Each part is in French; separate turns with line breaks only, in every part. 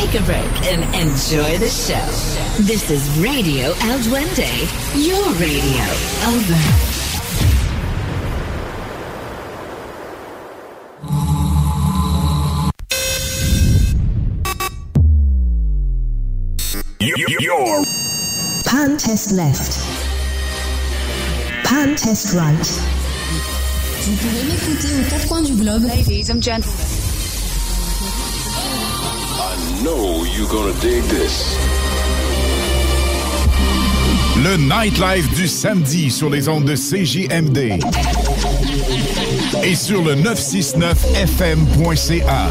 Take a break and enjoy the show. This is Radio El Duende, your radio. Over.
Your
Pan test left. Pan test right.
Vous pouvez m'écouter aux quatre coins du globe.
Ladies and gentlemen.
I know you're gonna dig this.
Le nightlife du samedi sur les ondes de CJMD et sur le 969fm.ca.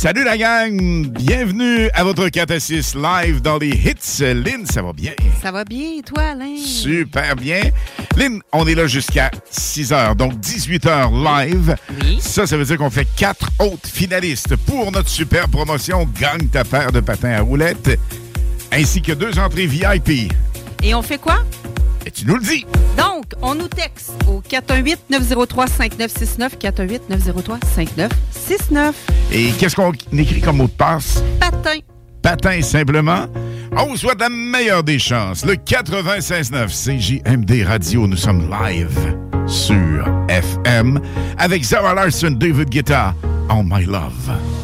Salut la gang! Bienvenue à votre 4 à 6 live dans les hits. Lynn, ça va bien?
Ça va bien, et toi, Alain?
Super bien. Lynn, on est là jusqu'à 6 heures, donc 18 heures live.
Oui.
Ça, ça veut dire qu'on fait quatre autres finalistes pour notre super promotion Gagne ta paire de patins à roulettes, ainsi que deux entrées VIP.
Et on fait quoi?
Tu nous le dis.
Donc, on nous texte au 418-903-5969, 418-903-5969.
Et qu'est-ce qu'on écrit comme mot de passe?
Patin.
Patin simplement. On vous souhaite la meilleure des chances. Le 96.9 CJMD Radio, nous sommes live sur FM avec Zara Larson, David Guetta, All My Love.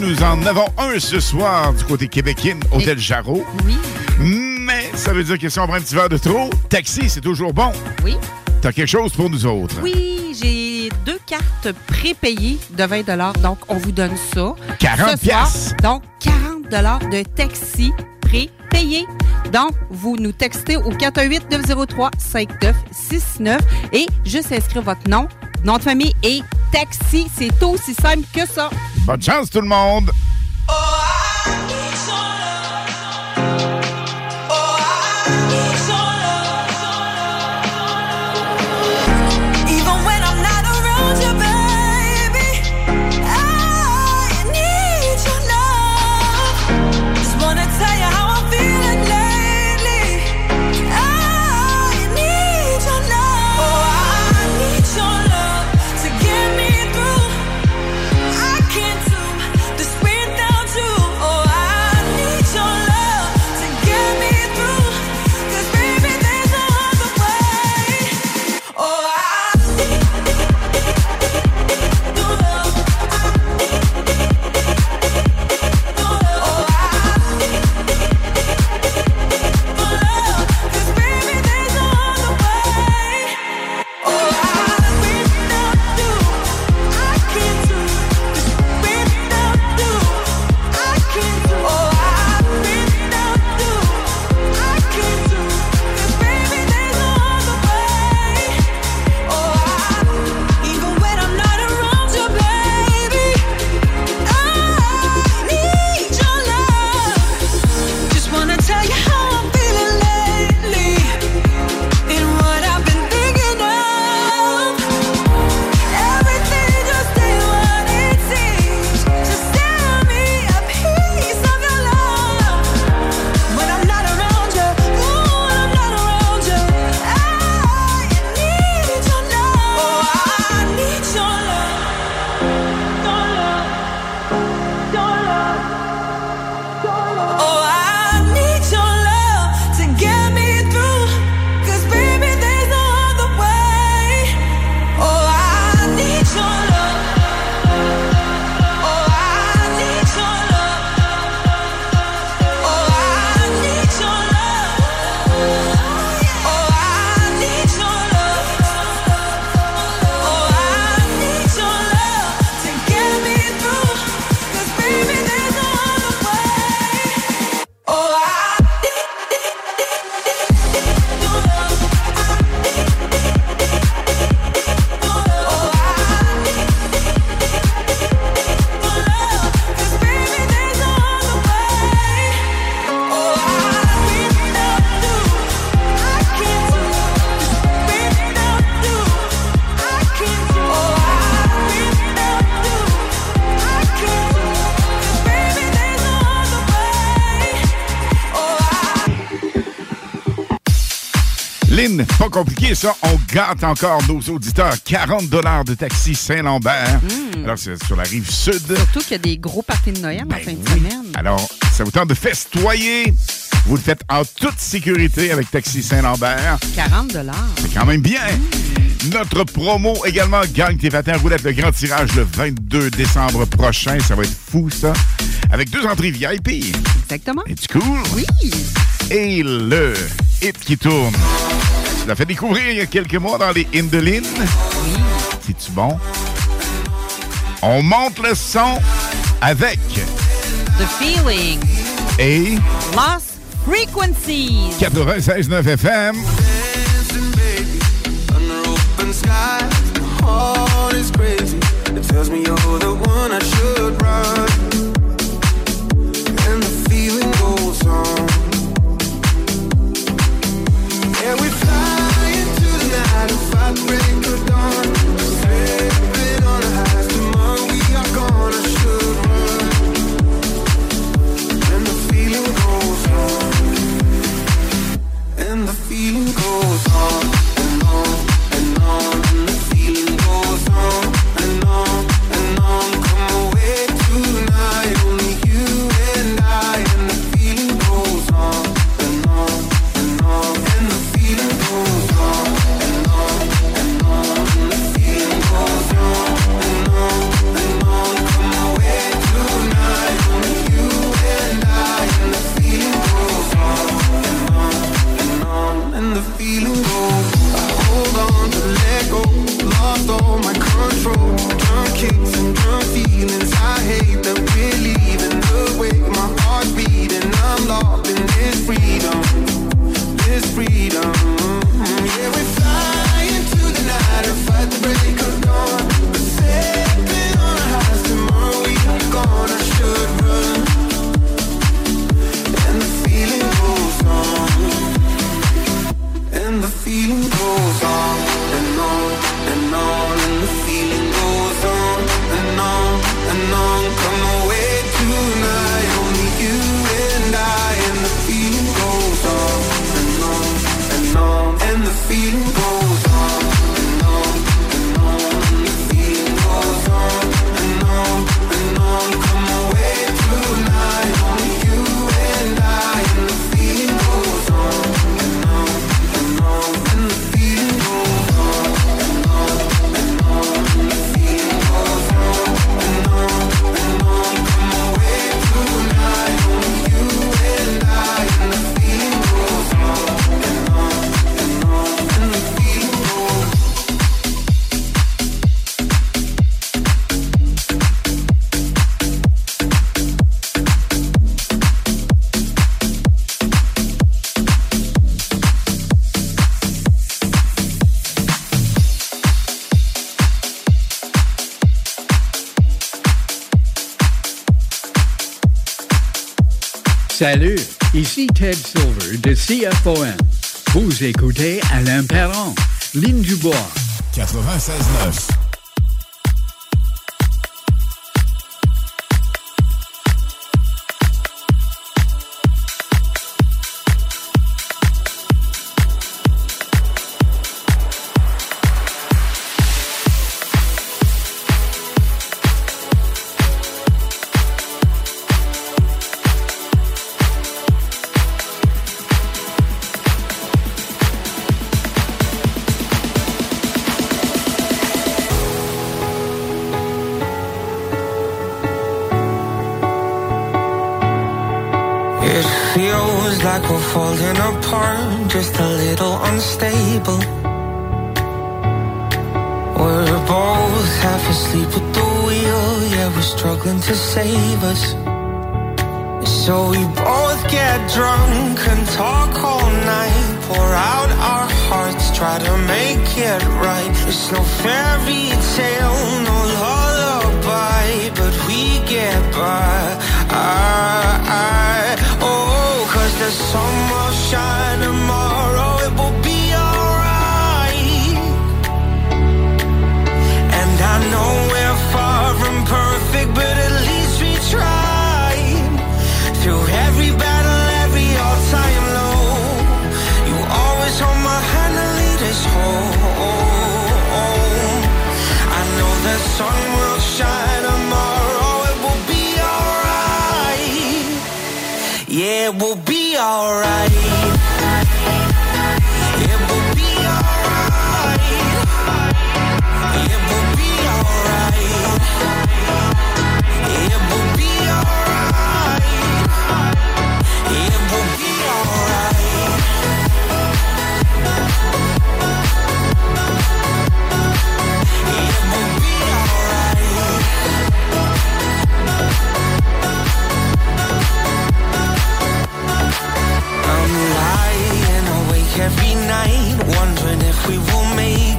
Nous en avons un ce soir du côté québécois, Hôtel Jarreau.
Oui.
Mais ça veut dire que si on prend un petit verre de trop, taxi, c'est toujours bon.
Oui.
T'as quelque chose pour nous autres?
Oui, j'ai deux cartes prépayées de 20 Donc, on vous donne ça.
40
Ce soir. Donc, 40 de taxi prépayé. Donc, vous nous textez au 418-903-5969 et juste inscrire votre nom, nom de famille et taxi. C'est aussi simple que ça.
Bonne chance tout le monde! Compliqué ça. On gâte encore nos auditeurs. 40 de taxi Saint-Lambert. Alors, c'est sur la rive sud.
Surtout qu'il y a des gros parties de Noël en fin de semaine.
Alors, ça vous tente de festoyer. Vous le faites en toute sécurité avec Taxi Saint-Lambert.
40
C'est quand même bien. Notre promo également gagne tes patins roulettes, le grand tirage le 22 décembre prochain. Ça va être fou, ça. Avec deux entrées VIP.
Exactement.
C'est cool?
Oui.
Et le hit qui tourne. Tu l'as fait découvrir il y a quelques mois dans les Indolines.
Oui.
C'est-tu bon? On monte le son avec
The Feeling.
et
Lost Frequencies.
96.9 FM.
Under open sky, my heart is crazy. It tells me you're the one I should run. And
Salut, ici Ted Silver de CFOM. Vous écoutez Alain Perron, Ligne du Bois.
96.9.
wondering if we will make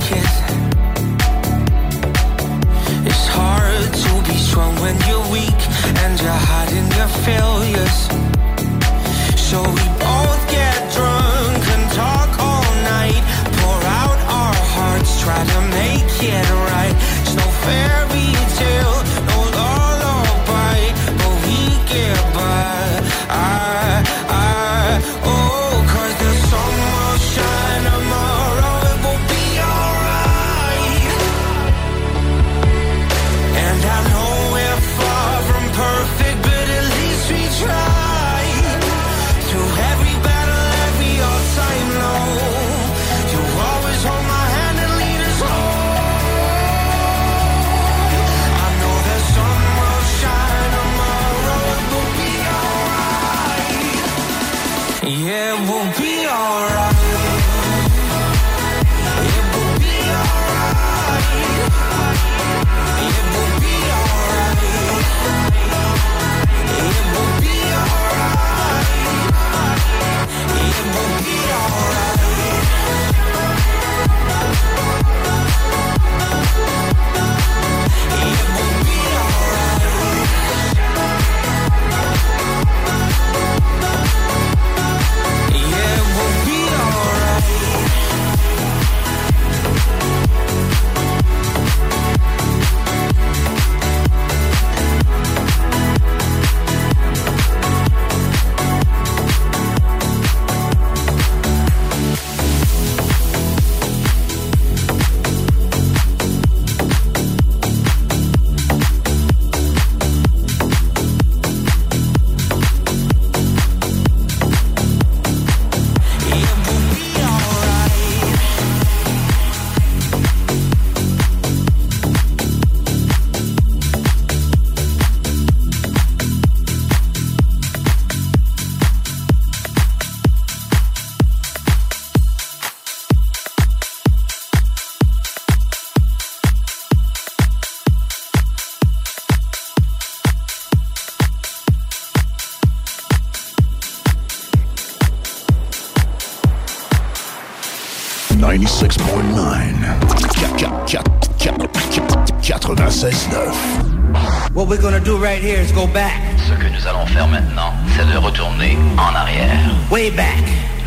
Ce que nous allons faire maintenant, c'est de retourner en arrière.
Way back.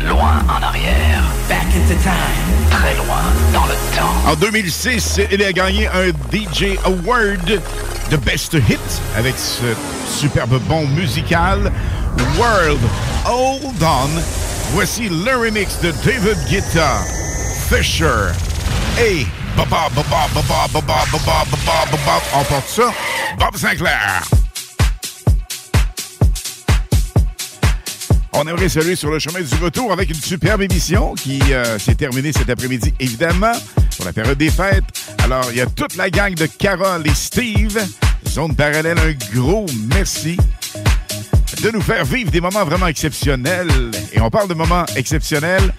Loin en arrière.
Back into time.
Très loin dans le temps.
En 2006, il a gagné un DJ Award de Best Hit avec ce superbe bon musical World Hold On. Voici le remix de David Guetta, Fisher et Baba Baba Baba Baba Baba Baba Baba. On porte ça. Bob Sinclair. On aimerait saluer sur le chemin du retour avec une superbe émission qui euh, s'est terminée cet après-midi, évidemment, pour la période des fêtes. Alors, il y a toute la gang de Carole et Steve. Zone parallèle, un gros merci de nous faire vivre des moments vraiment exceptionnels. Et on parle de moments exceptionnels.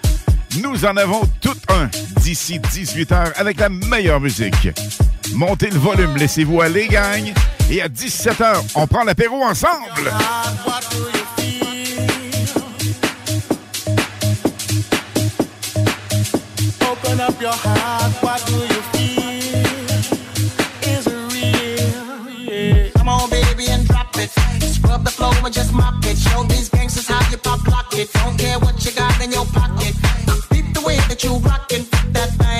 Nous en avons tout un d'ici 18h avec la meilleure musique. Montez le volume, laissez-vous aller, gang. Et à 17h, on prend l'apéro ensemble.
Open up your heart, what do you feel? Is it real? Yeah. Come on, baby, and drop it. Scrub the floor and just mop it. Show these gangsters how you pop lock it. Don't care what you got in your pocket. Beat the way that you rockin'. That bang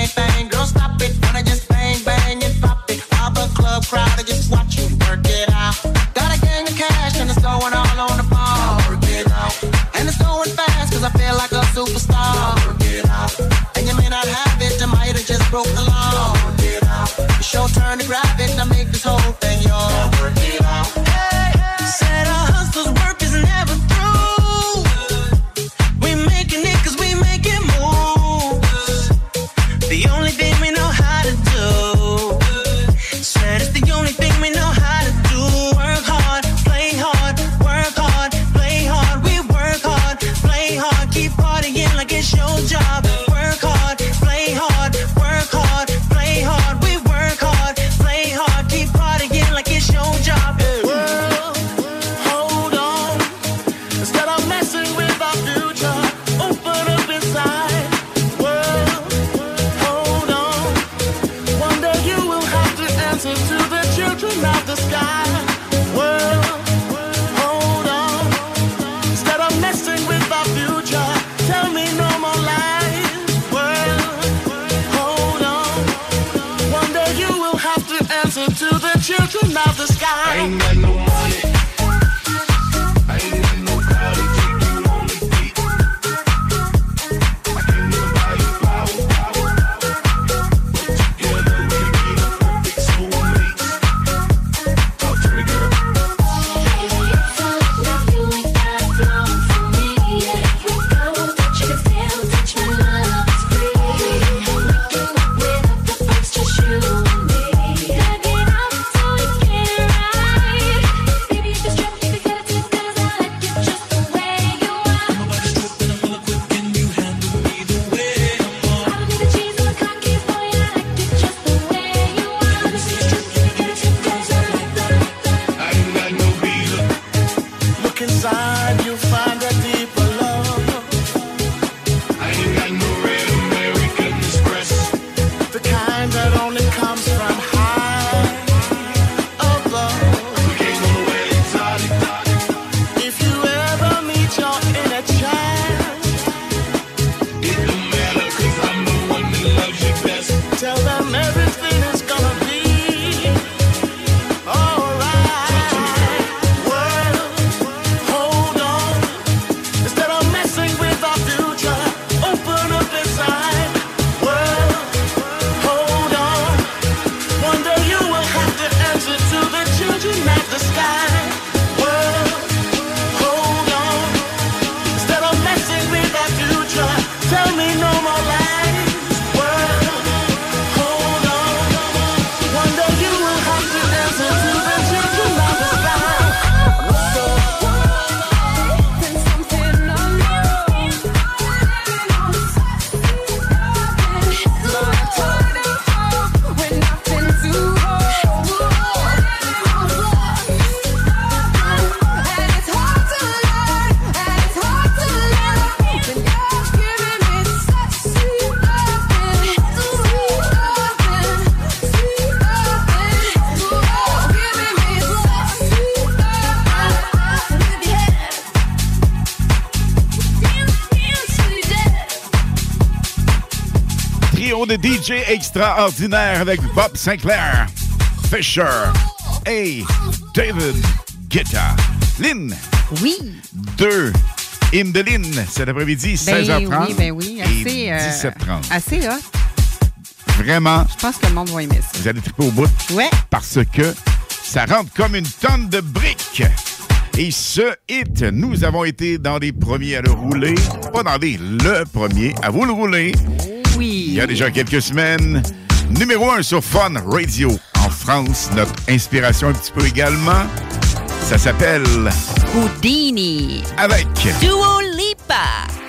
DJ extraordinaire avec Bob Sinclair, Fisher et David Guetta. Lynn.
Oui.
Deux de Lynn cet après-midi,
ben
16h30.
Oui, ben oui, assez. Euh, et
17h30.
Assez hein?
Vraiment.
Je pense que le monde va aimer ça.
Vous allez triper au bout.
Ouais.
Parce que ça rentre comme une tonne de briques. Et ce hit, nous avons été dans les premiers à le rouler. Pas dans des le premier à vous le rouler. Il y a déjà quelques semaines, numéro un sur Fun Radio. En France, notre inspiration un petit peu également, ça s'appelle...
Houdini.
Avec...
Duo Lipa.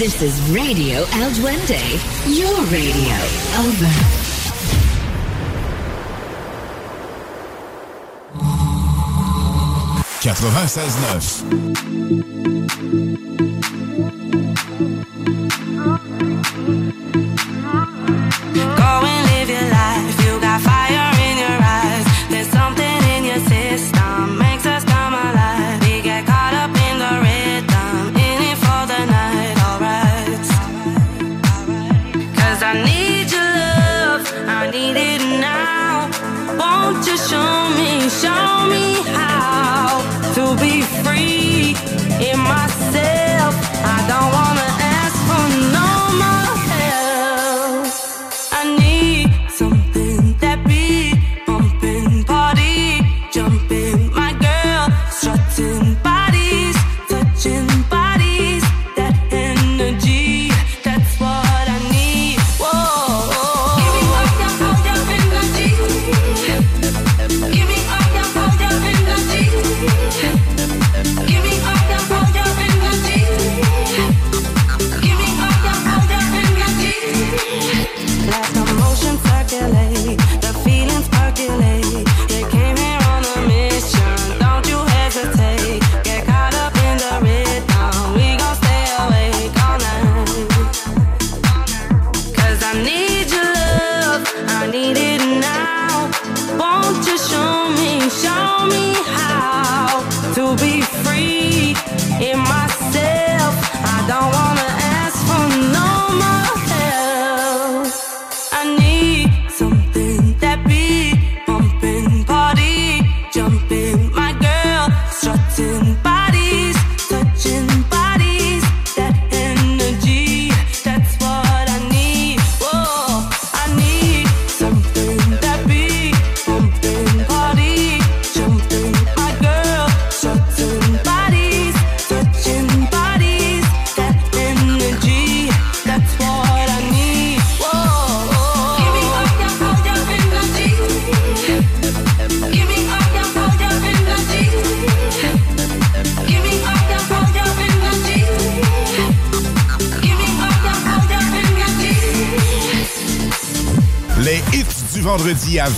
This is Radio El Duende, your radio. Over.
neuf.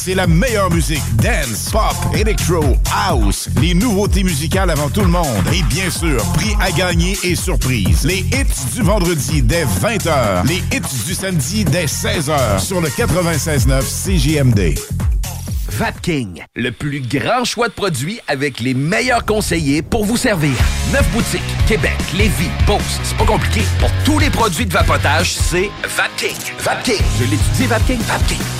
c'est la meilleure musique. Dance, pop, electro, house. Les nouveautés musicales avant tout le monde. Et bien sûr, prix à gagner et surprise. Les hits du vendredi dès 20h. Les hits du samedi dès 16h sur le 96.9 CJMD.
Vapking, le plus grand choix de produits avec les meilleurs conseillers pour vous servir. Neuf boutiques, Québec, Lévis, Beauce, c'est pas compliqué. Pour tous les produits de vapotage, c'est Vapking. Vapking, je l'étudie, Vapking, Vapking.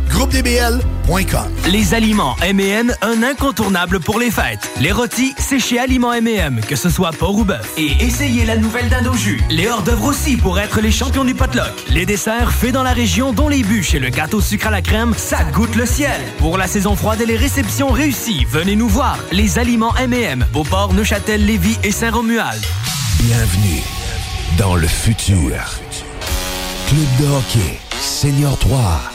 GroupeDBL.com
Les aliments M&M, un incontournable pour les fêtes. Les rôtis, c'est chez Aliments M&M, que ce soit porc ou bœuf. Et essayez la nouvelle dinde au jus. Les hors-d'œuvre aussi pour être les champions du potluck. Les desserts faits dans la région, dont les bûches et le gâteau sucre à la crème, ça goûte le ciel. Pour la saison froide et les réceptions réussies, venez nous voir. Les aliments M&M, Beauport, Neuchâtel, Lévis et Saint-Romuald.
Bienvenue dans le futur. Club de hockey, Senior 3,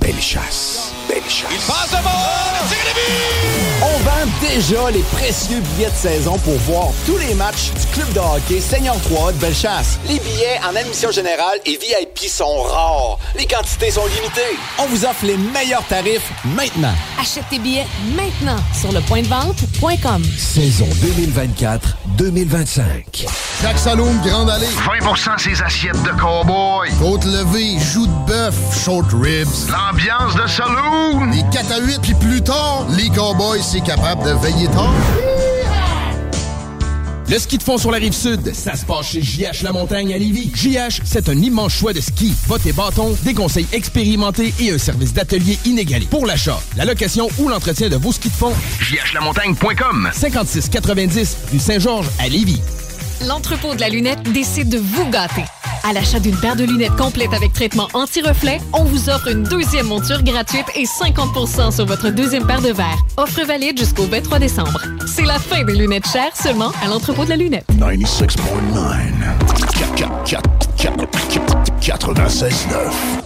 Belle chasse. Belle chasse.
Il passe devant! Vend déjà les précieux billets de saison pour voir tous les matchs du club de hockey Seigneur 3 de Bellechasse. Les billets en admission générale et VIP sont rares. Les quantités sont limitées. On vous offre les meilleurs tarifs maintenant.
Achète tes billets maintenant sur le point de vente.com.
Saison 2024-2025.
Jacques Saloum, Grande Allée.
20 ses assiettes de cowboy.
Côte levée, joues de bœuf, short ribs.
L'ambiance de saloon.
Les 4 à 8, puis plus tard, les cowboys, c'est capable de veiller tard?
Le ski de fond sur la rive sud, ça se passe chez JH La Montagne à Lévis. JH, c'est un immense choix de ski, bottes et bâtons, des conseils expérimentés et un service d'atelier inégalé. Pour l'achat, la location ou l'entretien de vos skis de fond,
jhlamontagne.com
56 90 rue Saint-Georges à Lévis.
L'entrepôt de la lunette décide de vous gâter. À l'achat d'une paire de lunettes complète avec traitement anti-reflet, on vous offre une deuxième monture gratuite et 50% sur votre deuxième paire de verres. Offre valide jusqu'au 23 décembre. C'est la fin des lunettes chères seulement à l'entrepôt de la lunette.
96.9. 96.9.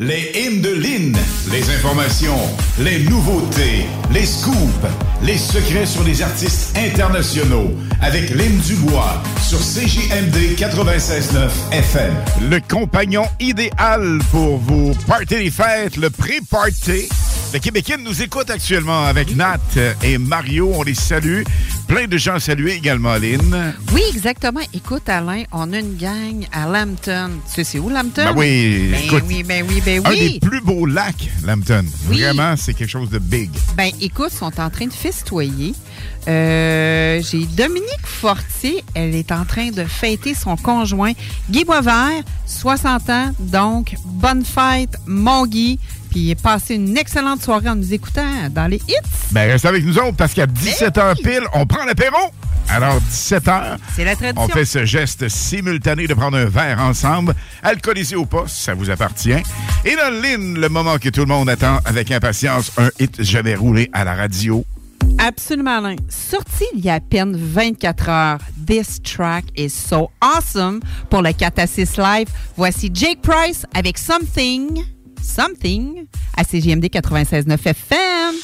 Les hymnes de Lynn, les informations, les nouveautés, les scoops, les secrets sur les artistes internationaux avec Lynn Dubois sur CJMD 96.9 FM. Le compagnon idéal pour vos parties des fêtes, le pré-party. Le Québécois nous écoute actuellement avec Nat et Mario. On les salue. Plein de gens salués également, Lynn.
Oui, exactement. Écoute, Alain, on a une gang à Lambton. Tu sais, c'est où, Lambton?
Ben oui,
ben
écoute,
oui, ben oui, ben
Un
oui.
des plus beaux lacs, Lambton.
Oui.
Vraiment, c'est quelque chose de big.
Ben, écoute, ils sont en train de festoyer. Euh, J'ai Dominique Fortier. Elle est en train de fêter son conjoint, Guy Boisvert, 60 ans. Donc, bonne fête, mon Guy. Puis, passez une excellente soirée en nous écoutant dans les hits.
Ben, reste avec nous autres parce qu'à 17h pile, on prend l'apéro. Alors, 17h,
C'est la tradition.
on fait ce geste simultané de prendre un verre ensemble, alcoolisé ou pas, ça vous appartient. Et là, Lynn, le moment que tout le monde attend avec impatience, un hit jamais roulé à la radio.
Absolument, Alain. Sorti il y a à peine 24 heures, This track is so awesome pour le 4 à 6 live. Voici Jake Price avec Something, Something à CGMD 96.9 FM.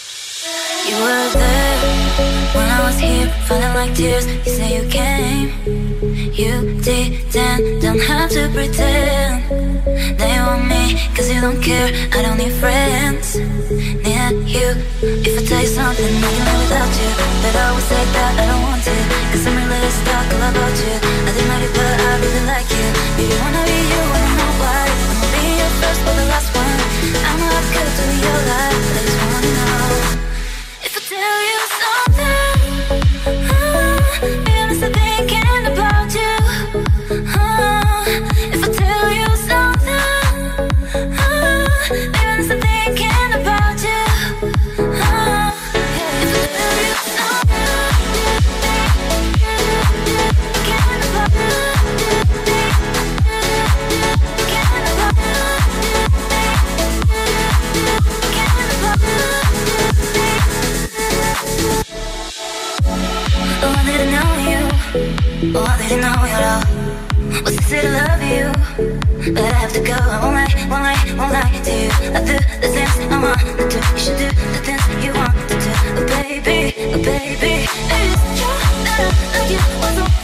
You were there when I was here, feeling like tears. You say you came, you didn't, don't have to pretend. They want me, cause you don't care. I don't need friends, need you. If I tell you something, I can live without you. But I always say that I don't want to, cause I'm really stuck all about you. I didn't know it, but I really like you. Baby, wanna be you, wanna know why. I'ma be your first, but the last one. I'm not good to Oh, I didn't know you at all. Was it to love you? But I have to go. I won't lie, won't lie, won't lie to you. I do the things I want to do. You should do the things you want to do. Baby, baby. It's true that I like you.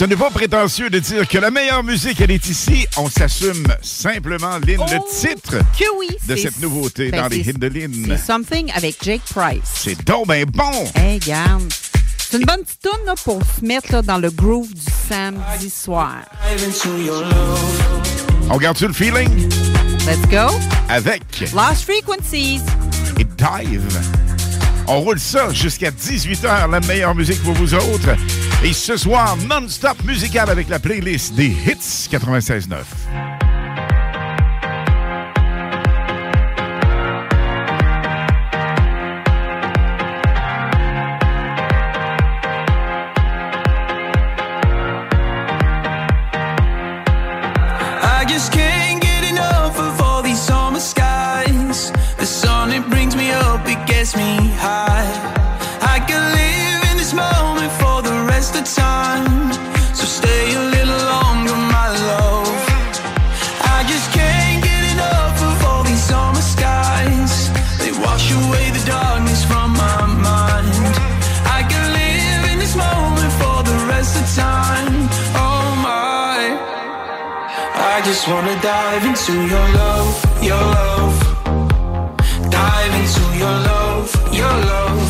Ce n'est pas prétentieux de dire que la meilleure musique, elle est ici. On s'assume simplement, Lynn, le titre
Que oui.
de cette nouveauté
ben,
dans les hits de Lynn.
C'est Something avec Jake Price.
C'est donc ben bon!
Hey, garde. C'est une bonne petite tune pour se mettre là, dans le groove du samedi soir.
On garde-tu le feeling?
Let's go.
Avec
Lost Frequencies.
et Dive. On roule ça jusqu'à 18h, la meilleure musique pour vous autres. Et ce soir, non-stop musical avec la playlist des hits 96.9.
for the time. So stay a little longer, my love. I just can't get enough of all these summer skies. They wash away the darkness from my mind. I can live in this moment for the rest of time. Oh my. I just wanna dive into your love, your love. Dive into your love, your love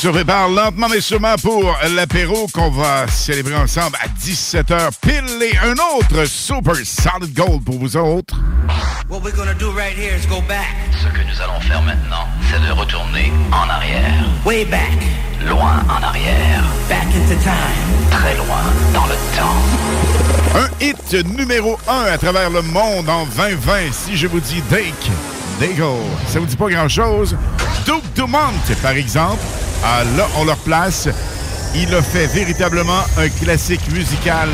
se prépare lentement mais sûrement pour l'apéro qu'on va célébrer ensemble à 17h pile et un autre Super Solid Gold pour vous autres.
What we're gonna do right here is go back.
Ce que nous allons faire maintenant, c'est de retourner en arrière.
Way back.
Loin en arrière.
Back into time.
Très loin dans le temps.
Un hit numéro 1 à travers le monde en 2020. Si je vous dis Dake, Dago, ça vous dit pas grand-chose? Duke Dumont, par exemple, ah, là, on leur place. Il a fait véritablement un classique musical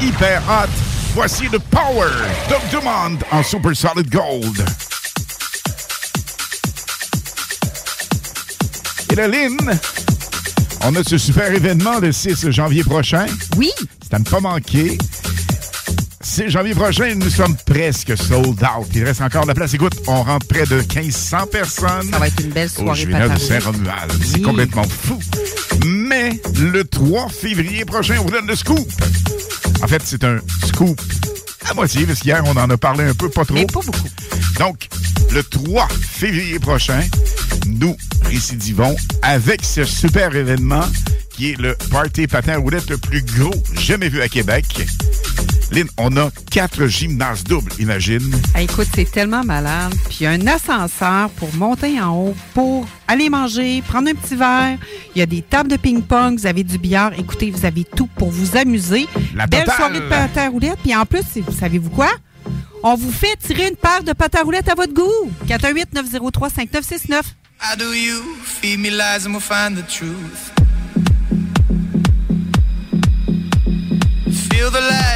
hyper hot. Voici le Power, Duke Dumont en Super Solid Gold. Et la Lynn, on a ce super événement le 6 janvier prochain.
Oui.
C'est à ne pas manquer. 6 janvier prochain, nous sommes presque sold out. Il reste encore de la place. Écoute, on rentre près de 1500 personnes.
Ça va être une belle
Au
soirée
Juvénat de. Saint-Romuald. C'est complètement fou. Mais le 3 février prochain, on vous donne le scoop. En fait, c'est un scoop à moitié, parce qu'hier, on en a parlé un peu, pas trop.
Mais pas beaucoup.
Donc, le 3 février prochain, nous récidivons avec ce super événement qui est le Party Patin à roulettes le plus gros jamais vu à Québec. Lynn, on a quatre gymnases doubles, imagine.
Ah, écoute, c'est tellement malade. Puis il y a un ascenseur pour monter en haut, pour aller manger, prendre un petit verre. Il y a des tables de ping-pong, vous avez du billard. Écoutez, vous avez tout pour vous amuser.
La
Belle
totale.
soirée de pâte à roulettes. Puis en plus, vous savez-vous quoi? On vous fait tirer une paire de pâte à roulettes à votre goût. 418-903-5969.
How do you feed me lies and we'll find the truth? Feel the light,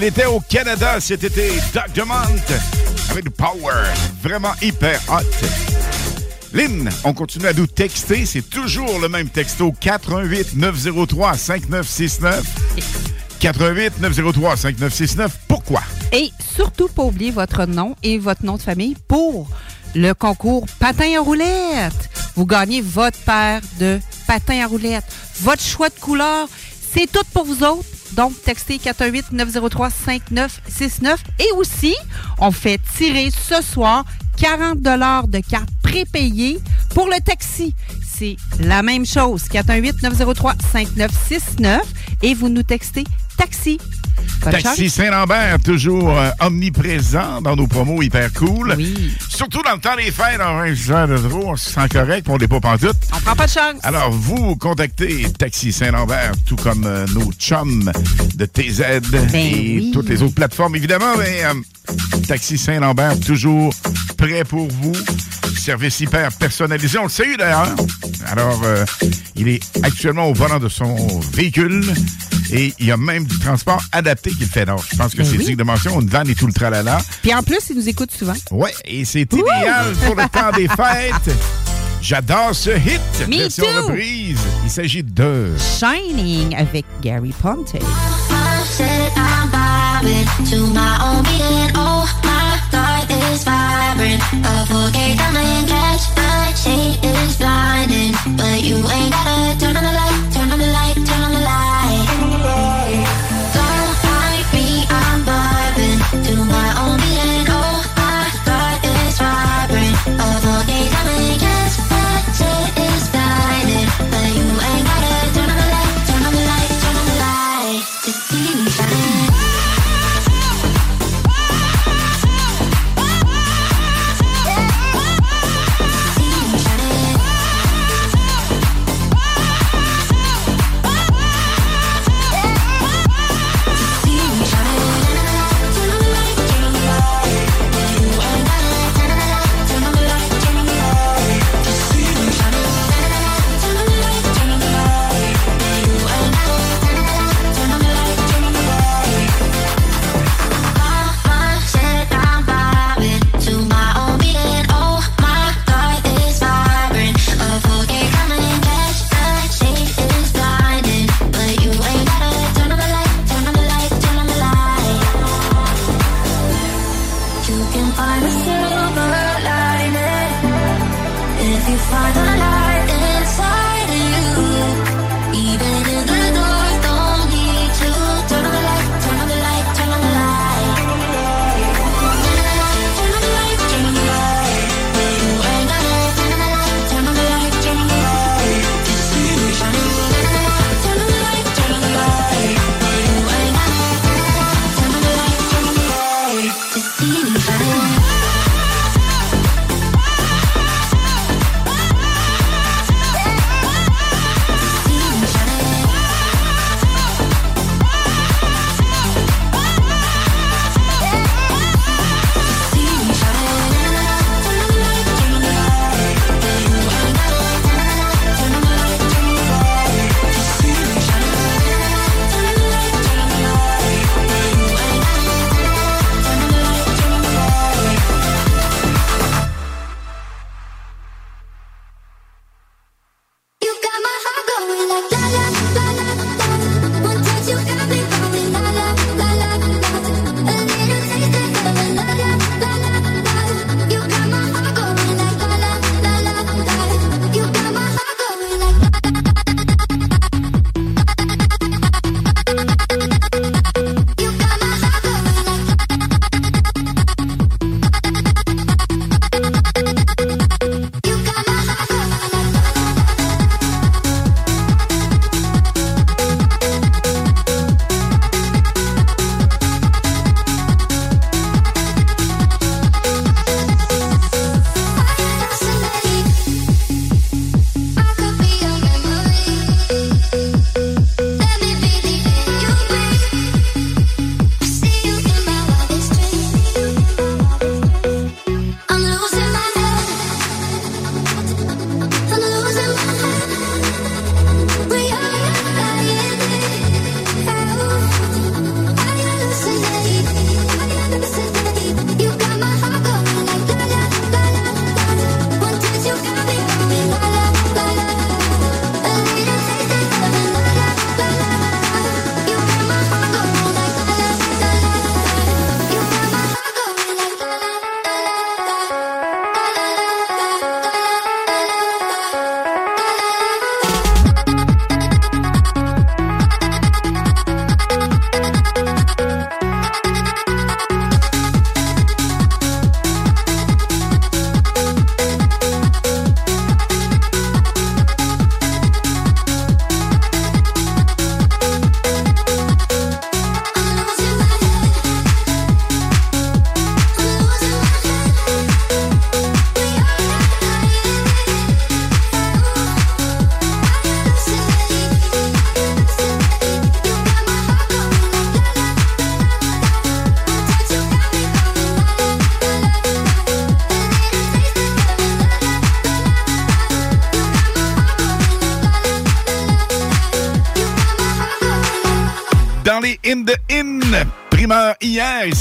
Il était au Canada cet été, Doc Demont, avec du power, vraiment hyper hot. Lynn, on continue à nous texter, c'est toujours le même texto, 418 903 5969. 418 903 5969. Pourquoi?
Et surtout, pas oublier votre nom et votre nom de famille pour le concours Patin à roulette. Vous gagnez votre paire de patins à roulette. Votre choix de couleur, c'est tout pour vous autres. Donc, textez 418-903-5969. Et aussi, on fait tirer ce soir 40 de cartes prépayées pour le taxi. C'est la même chose. 418-903-5969. Et vous nous textez taxi.
Taxi. Saint-Lambert, toujours euh, omniprésent dans nos promos hyper cool. Surtout dans le temps des fêtes, en 20 heures de trop, on se sent correct, on n'est pas pantoute.
On prend pas de chance.
Alors, vous contactez Taxi Saint-Lambert, tout comme euh, nos chums de TZ et
oui.
toutes les autres plateformes, évidemment. Mais euh, Taxi Saint-Lambert, toujours prêt pour vous. Service hyper personnalisé. On le salue d'ailleurs. Alors, il est actuellement au volant de son véhicule et il y a même du transport adapté qu'il fait. Donc, je pense que
Ben
c'est
oui.
digne de mention. Une vanne et tout le tralala.
Puis en plus, ils nous écoutent souvent.
Ouais, et c'est idéal pour le temps des fêtes. J'adore ce hit.
Me
version
too.
reprise. Il s'agit de...
Shining avec Gary Ponte.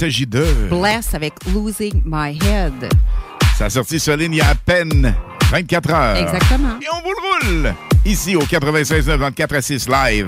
S'agit de...
Bless avec Losing My Head.
Ça a sorti sur ligne il y a à peine 24 heures.
Exactement.
Et on vous le roule ici au 96 94 à 6 live.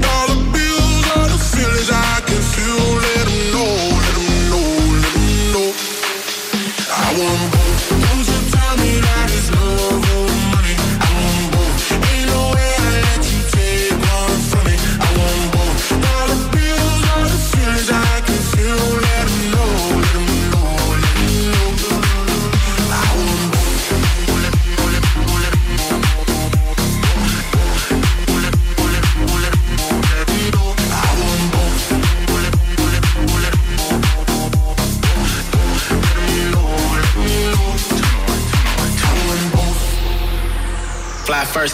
I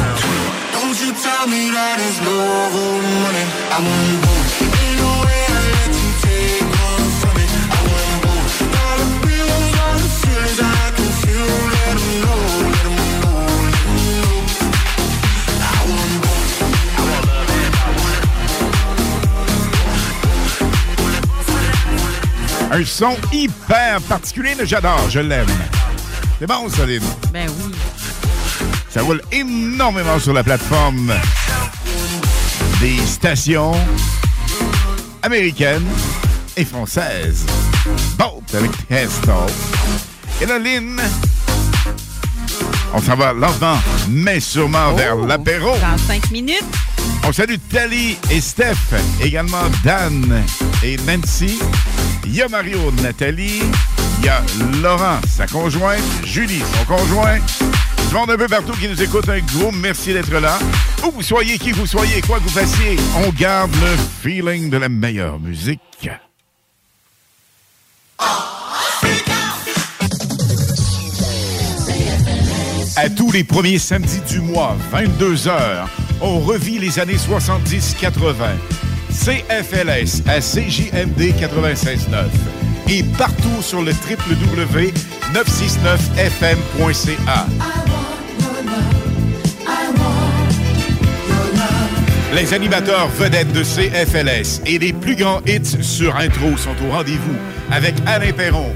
Don't you tell me that it's love or money. I want both. Ain't no way I let you take one from me. I want both. Dollar bills are the feelings I can feel. Let 'em know, let 'em know, let 'em know. I want both. I want love and
Un son hyper particulier, mais j'adore, je l'aime. C'est bon, ça?
Ben oui.
Ça roule énormément sur la plateforme des stations américaines et françaises. Bolt avec Testo. Et là, Lynn, on s'en va lentement, mais sûrement vers l'apéro.
Dans cinq minutes.
On salue Tali et Steph, également Dan et Nancy. Il y a Mario, Nathalie. Il y a Laurent, sa conjointe. Julie, son conjoint. Du monde un peu partout qui nous écoute, un gros merci d'être là. Où vous soyez, qui vous soyez, quoi que vous fassiez, on garde le feeling de la meilleure musique. À tous les premiers samedis du mois, 22h, on revit les années 70-80. CFLS à CJMD 96.9 et partout sur le www.969fm.ca. Les animateurs vedettes de CFLS et les plus grands hits sur intro sont au rendez-vous avec Alain Perron,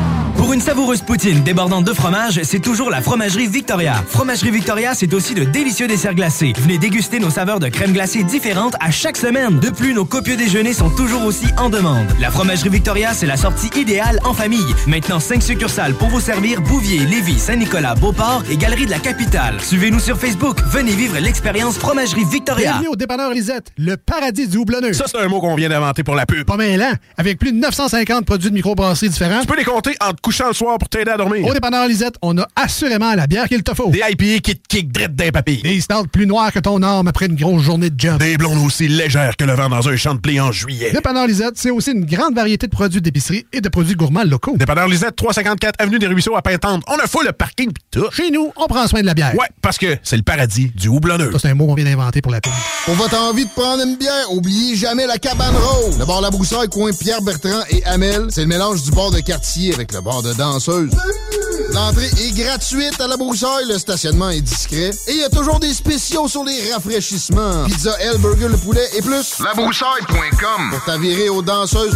Pour une savoureuse poutine débordante de fromage, c'est toujours la Fromagerie Victoria. Fromagerie Victoria, c'est aussi de délicieux desserts glacés. Venez déguster nos saveurs de crème glacée différentes à chaque semaine. De plus, nos copieux déjeuners sont toujours aussi en demande. La Fromagerie Victoria, c'est la sortie idéale en famille. Maintenant, 5 succursales pour vous servir Bouvier, Lévis, Saint-Nicolas, Beauport et Galerie de la Capitale. Suivez-nous sur Facebook. Venez vivre l'expérience Fromagerie Victoria.
Bienvenue au dépanneur Lisette, le paradis du houblonneux.
Ça, c'est un mot qu'on vient d'inventer pour la pub.
Pas mêlant, avec plus de 950 produits de microbrasserie différents.
Tu peux les compter en te couchant le soir pour t'aider à dormir.
Au dépanneur Lisette, on a assurément la bière qu'il te faut.
Des IPA qui te kick drette d'un papy.
Des stouts plus noirs que ton arme après une grosse journée de job.
Des blondes aussi légères que le vent dans un champ de blé en juillet.
Dépanneur Lisette, c'est aussi une grande variété de produits d'épicerie et de produits gourmands locaux.
Dépanneur Lisette, 354 Avenue des Ruisseaux à Pintante. On a fou le parking pis tout.
Chez nous, on prend soin de la bière.
Ouais, parce que c'est le paradis du houblonneux.
Ça, c'est un mot qu'on vient d'inventer pour la pub.
Pour votre envie de prendre une bière, oubliez jamais la cabane rose. Le bar La Broussaille, coin Pierre Bertrand et Amel, c'est le mélange du bar de quartier avec le bar de danseuse. L'entrée est gratuite à La Broussaille, le stationnement est discret et il y a toujours des spéciaux sur les rafraîchissements. Pizza L, burger, le poulet et plus.
Labroussaille.com
Pour t'avirer aux danseuses.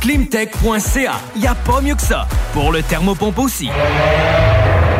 Climtech.ca. Y a pas mieux que ça. Pour le thermopompe aussi.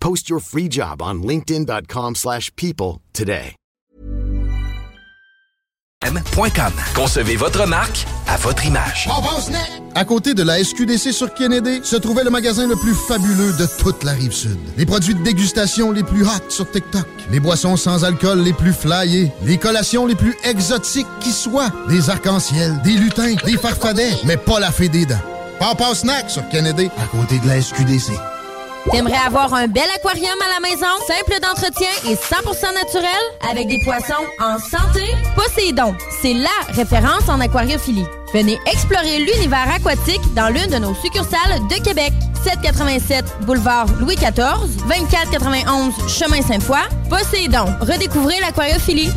Post your free job on linkedin.com/people slash people today.
Concevez votre marque à votre image.
À côté de la SQDC sur Kennedy, se trouvait le magasin le plus fabuleux de toute la rive sud. Les produits de dégustation les plus hot sur TikTok, les boissons sans alcool les plus flyées, les collations les plus exotiques qui soient, des arcs-en-ciel, des lutins, des farfadets, mais pas la fée des dents. Papa Snack sur Kennedy, à côté de la SQDC.
T'aimerais avoir un bel aquarium à la maison, simple d'entretien et 100% naturel, avec des poissons en santé? Poséidon, c'est LA référence en aquariophilie. Venez explorer l'univers aquatique dans l'une de nos succursales de Québec. 787 boulevard Louis XIV, 2491 chemin Sainte-Foy. Poséidon, redécouvrez l'aquariophilie.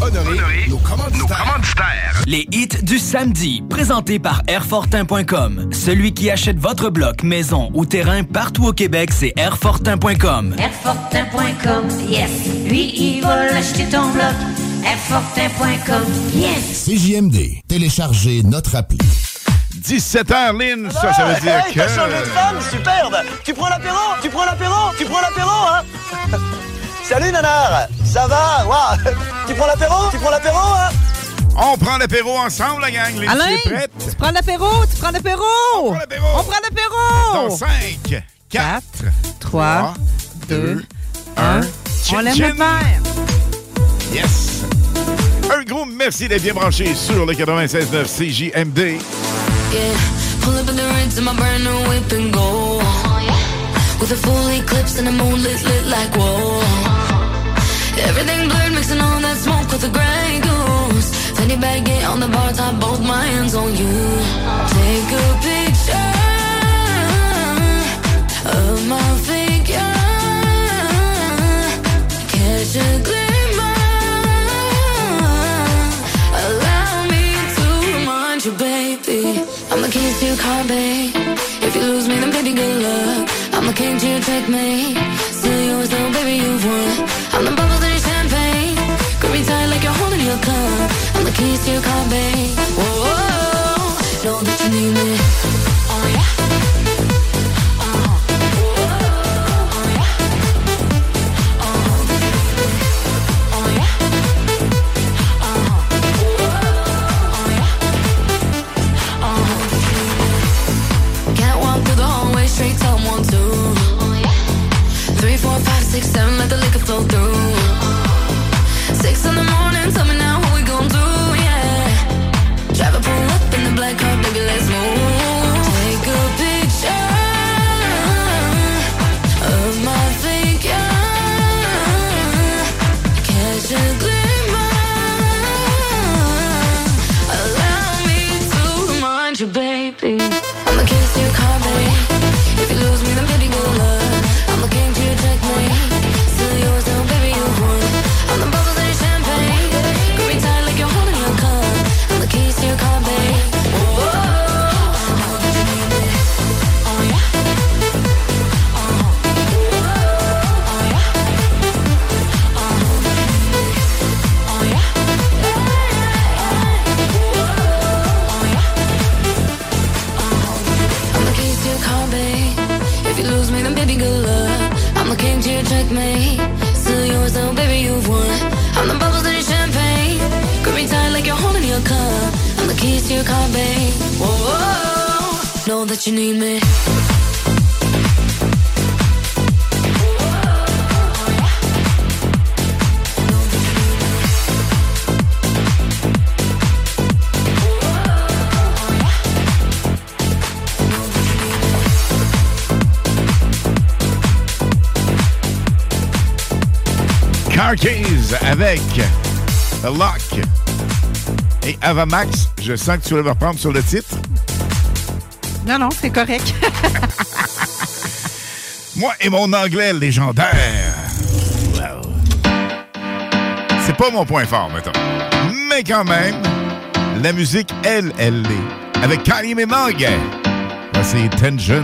Honoré, nos commanditaires.
Les hits du samedi, présentés par Airfortin.com. Celui qui achète votre bloc, maison ou terrain partout au Québec, c'est Airfortin.com.
Airfortin.com, yes. Lui, il va l'acheter ton bloc. Airfortin.com, yes.
CJMD. Téléchargez notre appli.
17h, Lynn, ça, ça veut dire
hey,
que...
t'as changé de femme, superbe Tu prends l'apéro Tu prends l'apéro Tu prends l'apéro, hein? Salut, nanar Ça va? Ouah. Tu prends l'apéro? Tu prends l'apéro, hein?
On prend l'apéro ensemble, la gang. Les
Alain, tu prends l'apéro, tu prends l'apéro? On prend l'apéro.
Dans 5, 4,
3, 2, 1. On lève
Chin-chin.
le verre.
Yes! Un gros merci d'être bien branché sur le 96.9 CJMD.
Yeah, pull up in the rinse in my brand new whip and go. With a full eclipse and the moon lit, lit like whoa. Everything blurred, mixing all that smoke with the gray goose. Fanny baguette on the bar top, both my hands on you. Take a picture of my figure. Catch a glimmer. Allow me to remind you, baby. I'm the keys to your car, babe. If you lose me, then baby, good luck. I'm the king to your checkmate. Still yours, though, baby, you've won. I'm the keys
avec Lock et Avamax. Je sens que tu voulais me reprendre sur le titre.
Non, non, c'est correct.
Moi et mon anglais légendaire. Wow. C'est pas mon point fort, mettons. Mais quand même, la musique, elle, elle l'est. Avec Karim et Mag. Voici Tension.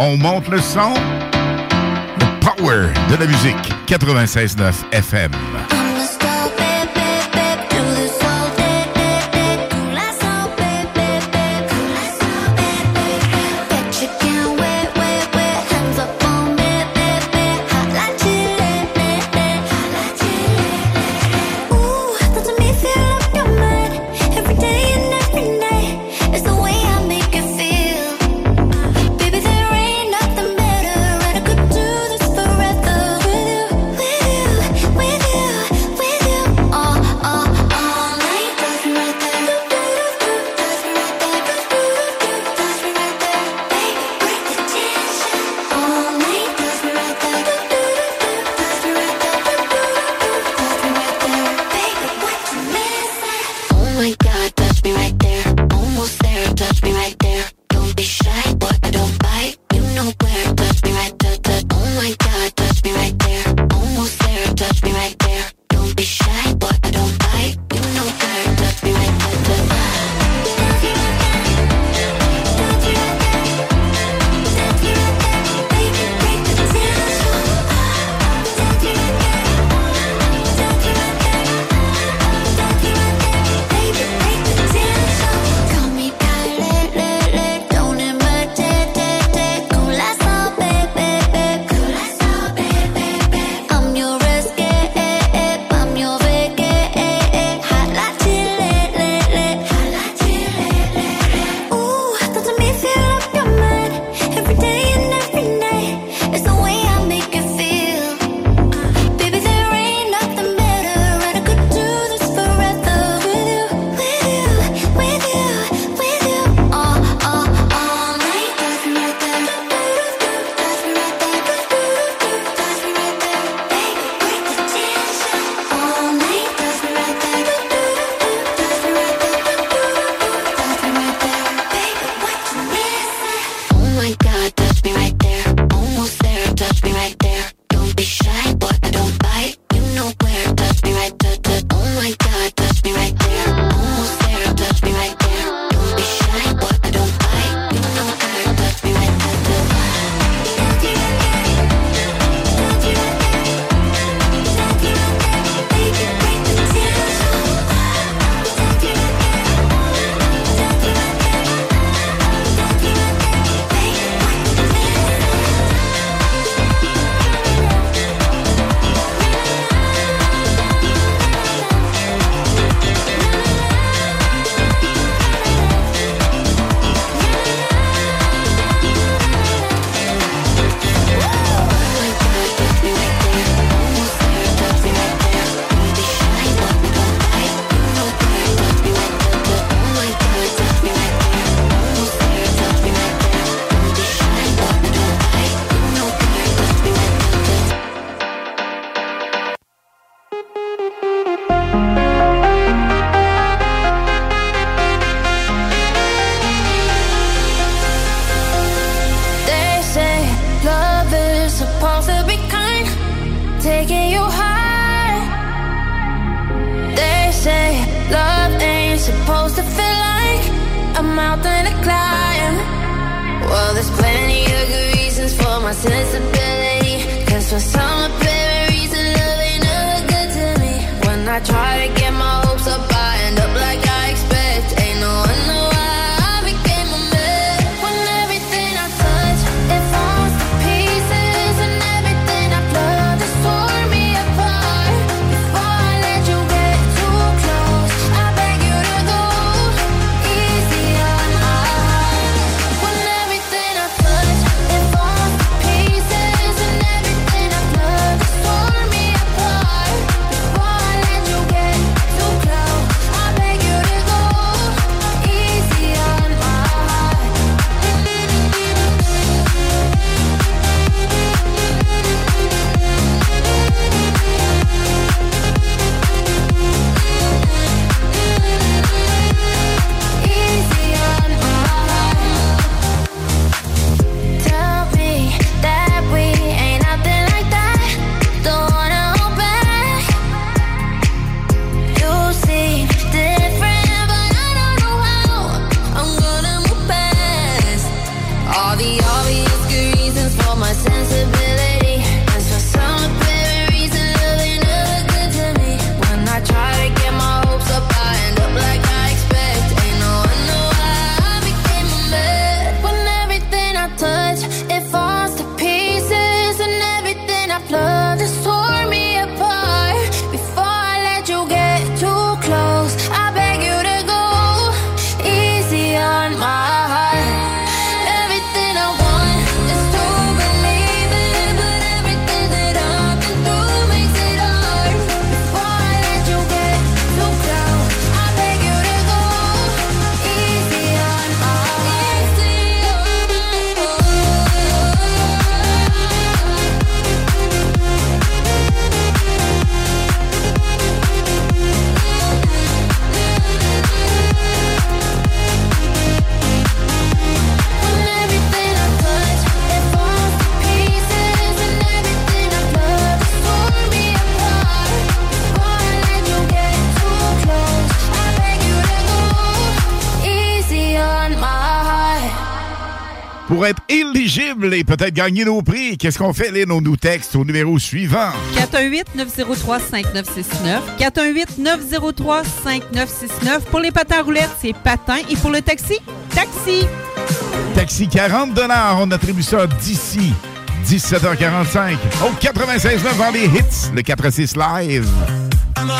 On monte le son. Le power de la musique. 96.9 FM. et peut-être gagner nos prix. Qu'est-ce qu'on fait, Lynn? On nous texte au numéro suivant.
418-903-5969. 418-903-5969. Pour les patins roulettes, c'est patin. Et pour le taxi, taxi.
Taxi 40 On attribue ça d'ici 17h45 au 96.9 dans les hits, le 4-6 live.
I'm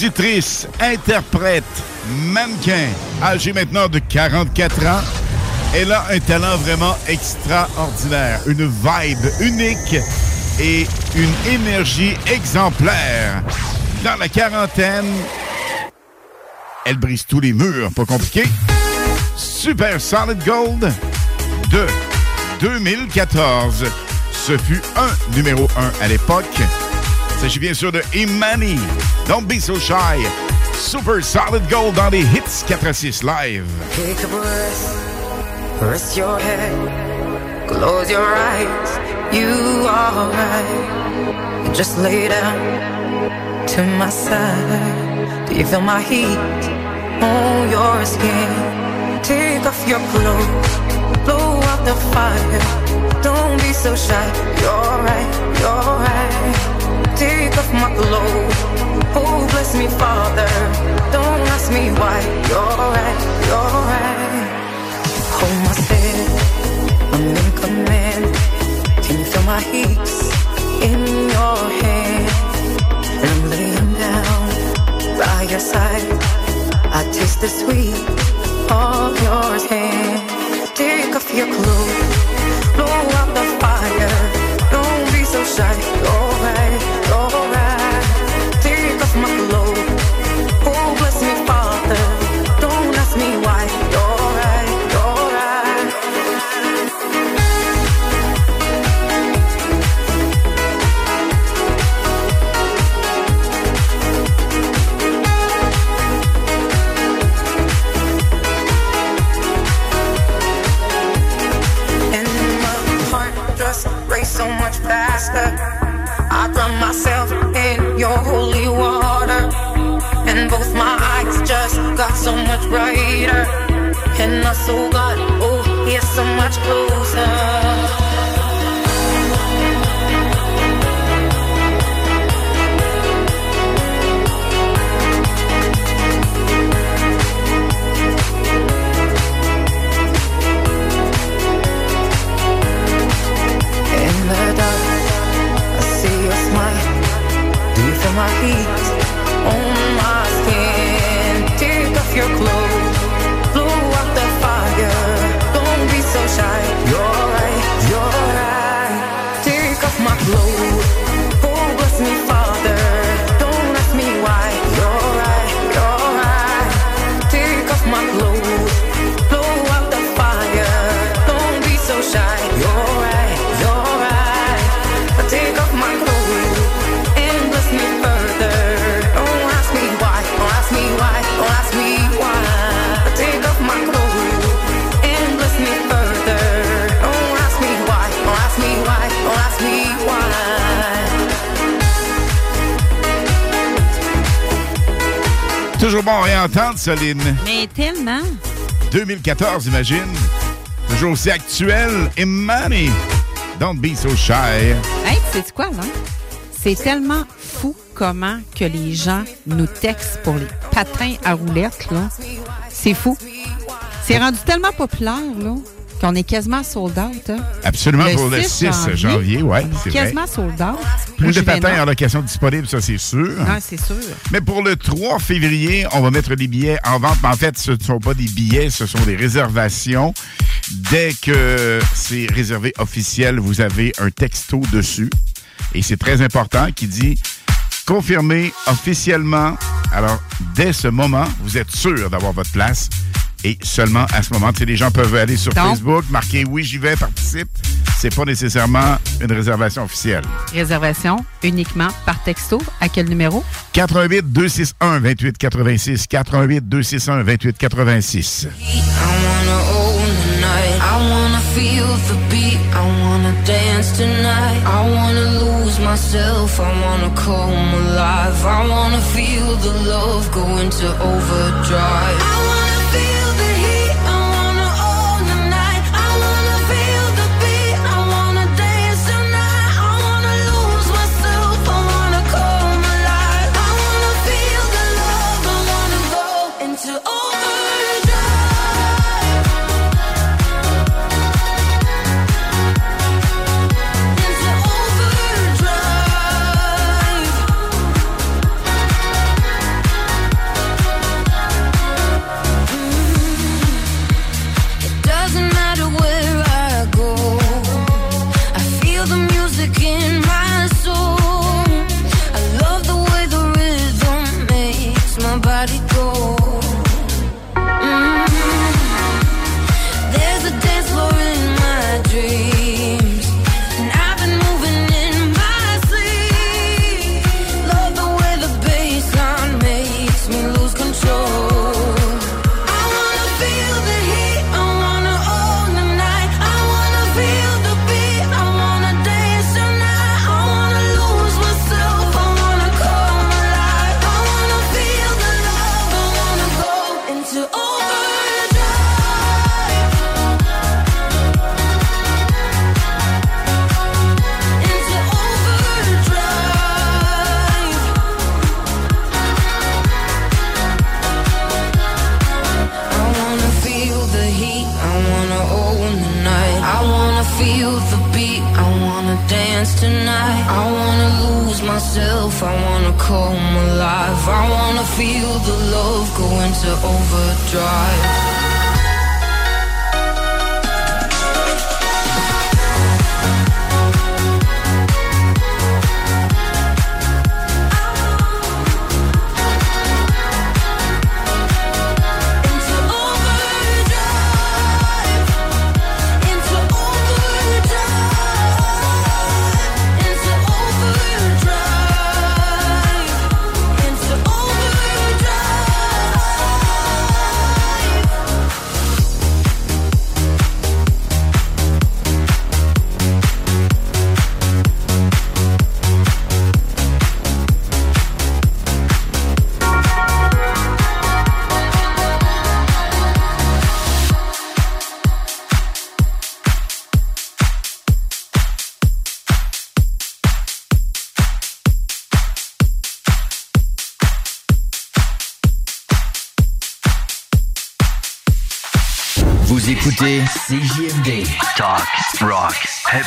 Compositrice, interprète, mannequin, âgée maintenant de 44 ans. Elle a un talent vraiment extraordinaire, une vibe unique et une énergie exemplaire. Dans la quarantaine, elle brise tous les murs, pas compliqué. Super Solid Gold de 2014. Ce fut un numéro un à l'époque. S'agit bien sûr de Imani. Don't be so shy. Super Solid Gold dans les hits 4 à 6 live.
Take a breath, rest your head, close your eyes. You are right. Just lay down to my side. Do you feel my heat on your skin? Take off your clothes, blow out the fire. Don't be so shy. You're right, you're right. Take off my clothes. Oh, bless me, Father. Don't ask me why. You're right, you're right. Hold my step, I'm in command. Can you feel my heat in your hand? And I'm laying down by your side. I taste the sweet of your hand. Take off your clothes, blow out the fire. Don't be so shy. You're brighter. And my soul got, oh, yeah, so much closer.
Toujours bon à réentendre, Soline.
Mais tellement.
2014, imagine. Toujours aussi actuel. Imani. Don't be so shy.
Hey, c'est quoi, là? C'est tellement fou comment que les gens nous textent pour les patins à roulettes, là. C'est fou. C'est rendu tellement populaire, là, qu'on est quasiment sold out. hein.
Absolument pour le 6 janvier, vrai.
Quasiment sold out.
Plus de patins
non.
en location disponible, ça c'est sûr.
Ouais, c'est sûr.
Mais pour le 3 février, on va mettre des billets en vente. Mais en fait, ce ne sont pas des billets, ce sont des réservations. Dès que c'est réservé officiel, vous avez un texto dessus. Et c'est très important qui dit confirmé officiellement. Alors, dès ce moment, vous êtes sûr d'avoir votre place. Et seulement à ce moment, tu sais, les gens peuvent aller sur
Donc-
Facebook, marquer oui, j'y vais, participe. C'est pas nécessairement une réservation officielle.
Réservation uniquement par texto. À quel numéro?
88 261 28 86 88 261 28 86.
I wanna own the night. I wanna feel the beat. I wanna dance tonight. I wanna lose myself. I wanna come alive. I wanna feel the love go into overdrive.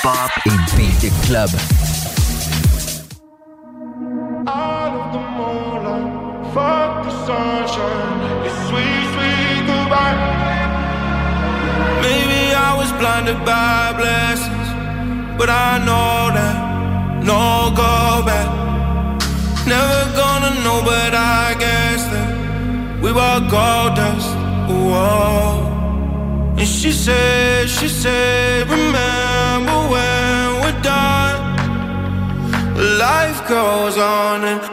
Rock, hip-hop et beat club.
Fuck the sunshine. It's sweet, sweet goodbye. Maybe I was blinded by blessings, but I know that no go back. Never gonna know, but I guess that we were gold dust. Whoa. And she said, she said, remember goes on and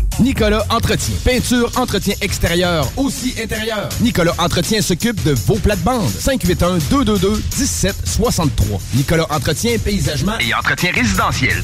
Nicolas Entretien. Peinture, entretien extérieur, aussi intérieur. Nicolas Entretien s'occupe de vos plates-bandes. 581-222-1763. Nicolas Entretien, paysagement
Et entretien résidentiel.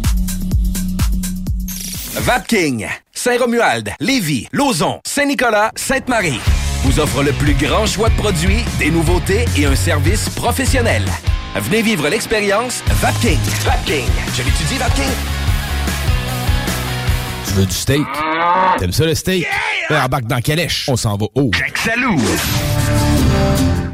Vapking, Saint-Romuald, Lévis, Lauson, Saint-Nicolas, Sainte-Marie vous offre le plus grand choix de produits, des nouveautés et un service professionnel. Venez vivre l'expérience Vapking. Vapking. Je l'étudie, Vapking.
Tu veux du steak? T'aimes ça le steak? Yeah! Embarque dans Calèche. On s'en va haut.
Jack Salou.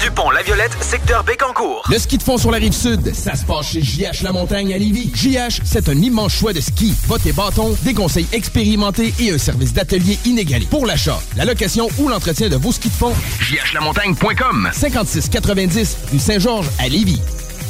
du pont La Violette, secteur Bécancourt.
Le ski de fond sur la rive sud, ça se passe chez JH La Montagne à Lévis. JH, c'est un immense choix de ski, bottes et bâtons, des conseils expérimentés et un service d'atelier inégalé. Pour l'achat, la location ou l'entretien de vos skis de fond,
jhlamontagne.com
5690 rue Saint-Georges à Lévis.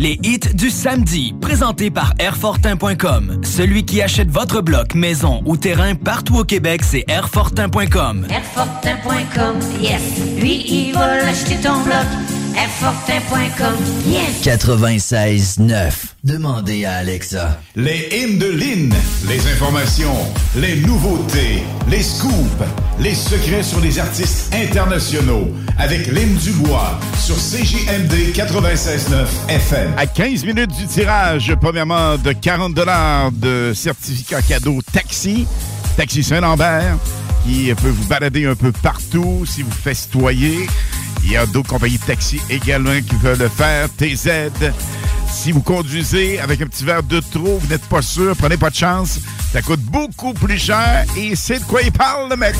Les hits du samedi, présentés par Airfortin.com. Celui qui achète votre bloc, maison ou terrain partout au Québec, c'est Airfortin.com.
Airfortin.com, yes. Lui, il va l'acheter ton bloc. Airfortin.com, yes.
96.9. Demandez à Alexa.
Les hymnes de Lynn, les informations, les nouveautés, les scoops, les secrets sur les artistes internationaux avec Lynn Dubois sur CJMD 96.9 FM.
À 15 minutes du tirage, premièrement, de 40 de certificat cadeau taxi, Taxi Saint-Lambert, qui peut vous balader un peu partout si vous festoyez. Il y a d'autres compagnies de taxi également qui veulent le faire. TZ. Si vous conduisez avec un petit verre de trop, vous n'êtes pas sûr, prenez pas de chance. Ça coûte beaucoup plus cher et c'est de quoi il parle, le mec.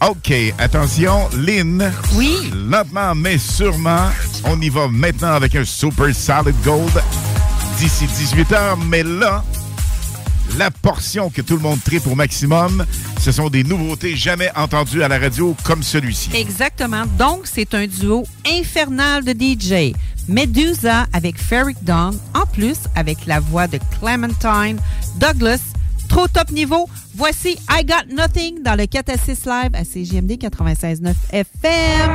OK, attention, Lynn.
Oui?
Lentement, mais sûrement, on y va maintenant avec un Super Solid Gold d'ici 18 heures. Mais là, la portion que tout le monde tripe au maximum, ce sont des nouveautés jamais entendues à la radio comme celui-ci.
Exactement. Donc, c'est un duo infernal de DJ. Medusa avec Ferric Dawn, en plus avec la voix de Clementine Douglas. Trop top niveau. Voici I Got Nothing dans le 4 à 6 live à CGMD 96.9 FM.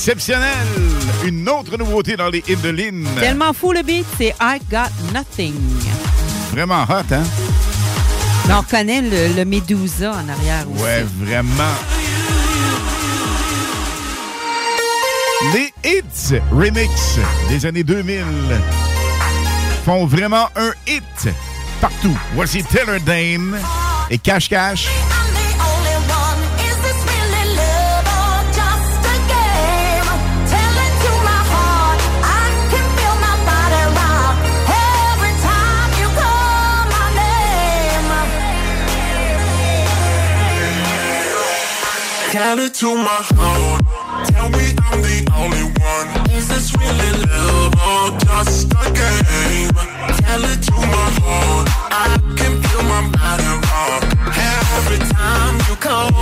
Exceptionnel. Une autre nouveauté dans les Indolines.
Tellement fou le beat, c'est I Got Nothing.
Vraiment hot, hein?
Mais on reconnaît le, le Medusa en arrière aussi.
Ouais, vraiment. Les hits remix des années 2000 font vraiment un hit partout. Voici Taylor Dane et Cash Cash.
Tell it to my heart. Tell me I'm the only one. Is this really love or just a game? Tell it to my heart. I can feel my body rock every time you call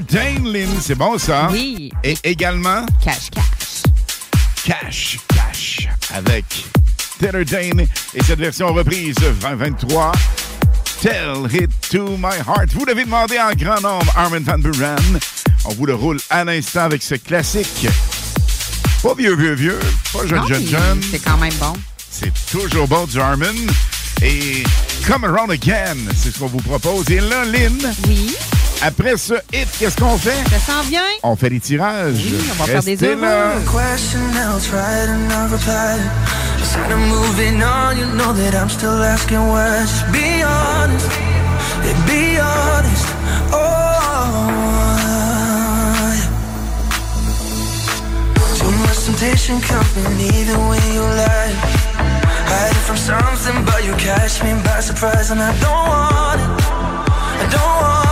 Dane, Lynn, c'est bon ça?
Oui.
Et également
Cash Cash.
Cash Cash avec Taylor Dane et cette version reprise 2023. Tell it to my heart. Vous l'avez demandé en grand nombre, Armin Van Buren. On vous le roule à l'instant avec ce classique. Pas vieux, vieux, vieux. Pas jeune,
Non,
jeune, jeune.
C'est quand même bon.
C'est toujours bon du Armin. Et Come Around Again, c'est ce qu'on vous propose. Et là, Lynn.
Oui.
Après ce hit, qu'est-ce qu'on fait?
Ça s'en vient.
On fait les tirages.
Oui, on va faire des
Restez là.
heureux.
question else right and I replied Instead of moving on, you know that I'm still asking why Just be honest, yeah, be honest Oh yeah. Too much temptation company even when you lie Hiding from something but you catch me by surprise And I don't want it, I don't want it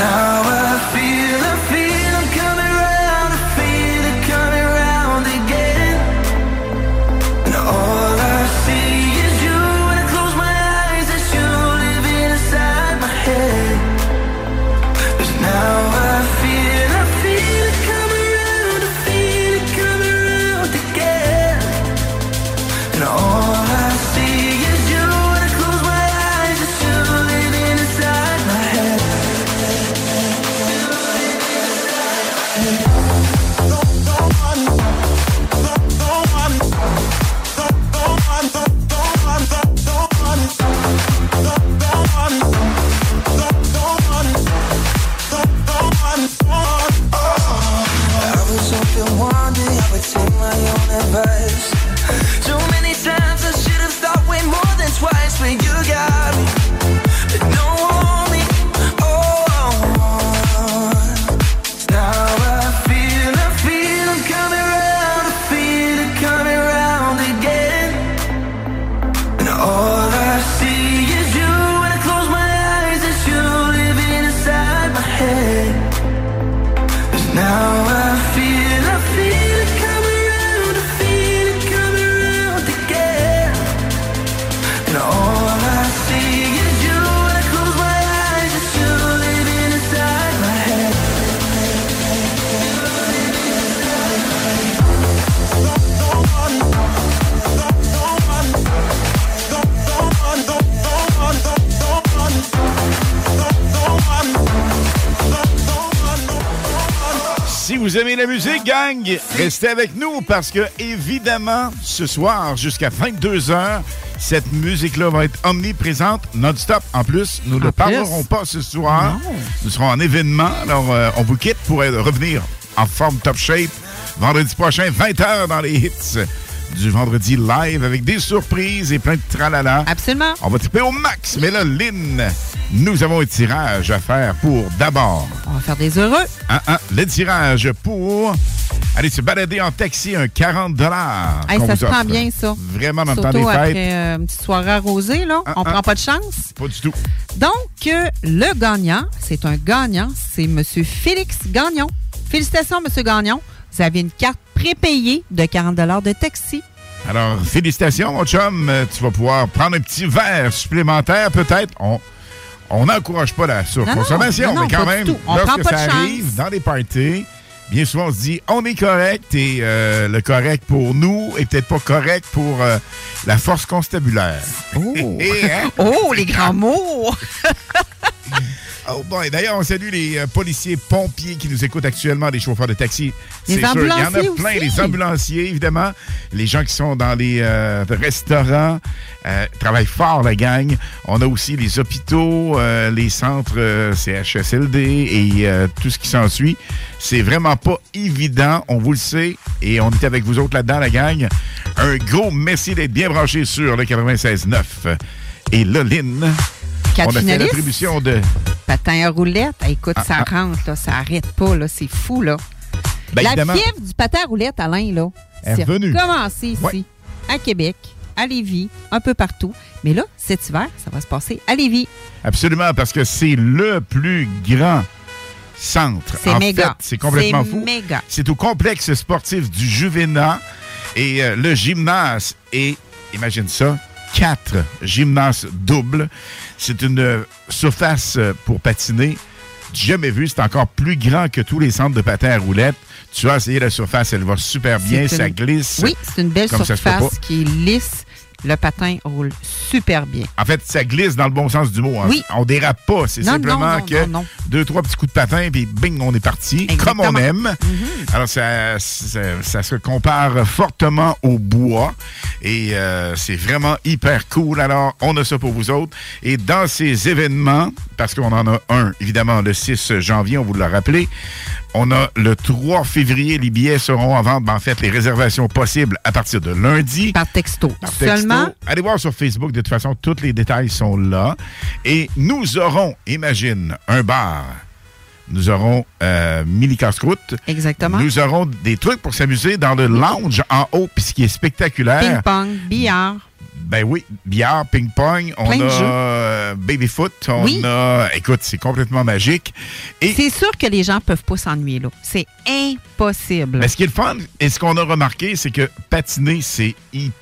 now
vous aimez la musique, gang? Restez avec nous parce que, évidemment, ce soir, jusqu'à 22h, cette musique-là va être omniprésente, non-stop. En plus, nous ne parlerons pas ce soir.
Non.
Nous serons en événement. Alors, euh, on vous quitte pour euh, revenir en forme top shape vendredi prochain, 20h dans les hits du vendredi live avec des surprises et plein de tralala.
Absolument.
On va triper au max. Mais là, Lynn, nous avons un tirage à faire pour d'abord
On va faire des heureux.
un, un, le tirage pour aller se balader en taxi, un 40
Hey,
qu'on
ça se prend bien, ça.
Vraiment dans le temps des fêtes.
après euh, une petite soirée arrosée, là. on prend pas de chance.
Pas du tout.
Donc, euh, le gagnant, c'est un gagnant, c'est M. Félix Gagnon. Félicitations, M. Gagnon. Vous avez une carte prépayée de 40 de taxi.
Alors, félicitations, mon chum. Euh, Tu vas pouvoir prendre un petit verre supplémentaire, peut-être. On on n'encourage pas la surconsommation, mais quand même, lorsque ça arrive dans des parties, bien souvent, on se dit, on est correct et euh, le correct pour nous est peut-être pas correct pour euh, la force constabulaire.
Oh!
hein?
oh, les grands mots!
Oh boy. D'ailleurs, on salue les euh, policiers, pompiers qui nous écoutent actuellement, les chauffeurs de taxi. C'est sûr, il y en a plein,
aussi.
les ambulanciers, évidemment. Les gens qui sont dans les euh, restaurants euh, travaillent fort, la gang. On a aussi les hôpitaux, euh, les centres CHSLD et tout ce qui s'ensuit. C'est vraiment pas évident, on vous le sait, et on est avec vous autres là-dedans, la gang. Un gros merci d'être bien branchés sur le 96.9. Et là, Lynn,
Quatre
on a fait
finalistes.
l'attribution de...
Patin à roulette. Hey, écoute,
Ah,
ça
ah.
rentre, là, ça arrête pas, là. C'est fou, là.
Ben,
La fièvre du patin à roulette, Alain, là,
Est
c'est commencé ici,
Ouais.
à Québec, à Lévis, un peu partout. Mais là, cet hiver, ça va se passer à Lévis.
Absolument, parce que c'est le plus grand centre.
C'est
en
méga.
c'est complètement
C'est
fou.
méga.
C'est au complexe sportif du Juvénat et euh, le gymnase est, imagine ça, quatre gymnases doubles. C'est une euh, surface euh, pour patiner jamais vu. C'est encore plus grand que tous les centres de patins à roulettes. Tu as essayé la surface, elle va super bien, ça
une-
glisse.
Oui, c'est une belle surface qui est lisse. Le patin roule super bien.
En fait, ça glisse dans le bon sens du mot. hein.
Oui.
On dérape pas. C'est simplement
non, non,
que
non,
deux, trois petits coups de patin, puis bing, on est parti.
Exactement.
Comme on aime.
Mm-hmm.
Alors, ça, ça, ça se compare fortement au bois. Et euh, c'est vraiment hyper cool. Alors, on a ça pour vous autres. Et dans ces événements, parce qu'on en a un, évidemment, le 6 janvier, on vous l'a rappelé. On a le 3 février, les billets seront en vente. Ben, en fait, les réservations possibles à partir de lundi.
Par texto.
Par texto.
Seulement,
Allez voir sur Facebook, de toute façon, tous les détails sont là. Et nous aurons, imagine, un bar. Nous aurons euh, mini casse-croûte.
Exactement.
Nous aurons des trucs pour s'amuser dans le lounge en haut, puis ce qui est spectaculaire.
ping-pong, billard.
Ben oui, billard, ping-pong, on
Plein
a euh, baby-foot, on
Oui.
a... Écoute, c'est complètement magique. Et
C'est sûr que les gens peuvent pas s'ennuyer là. C'est impossible.
Mais ce qui est le fun, et ce qu'on a remarqué, c'est que patiner, c'est hyper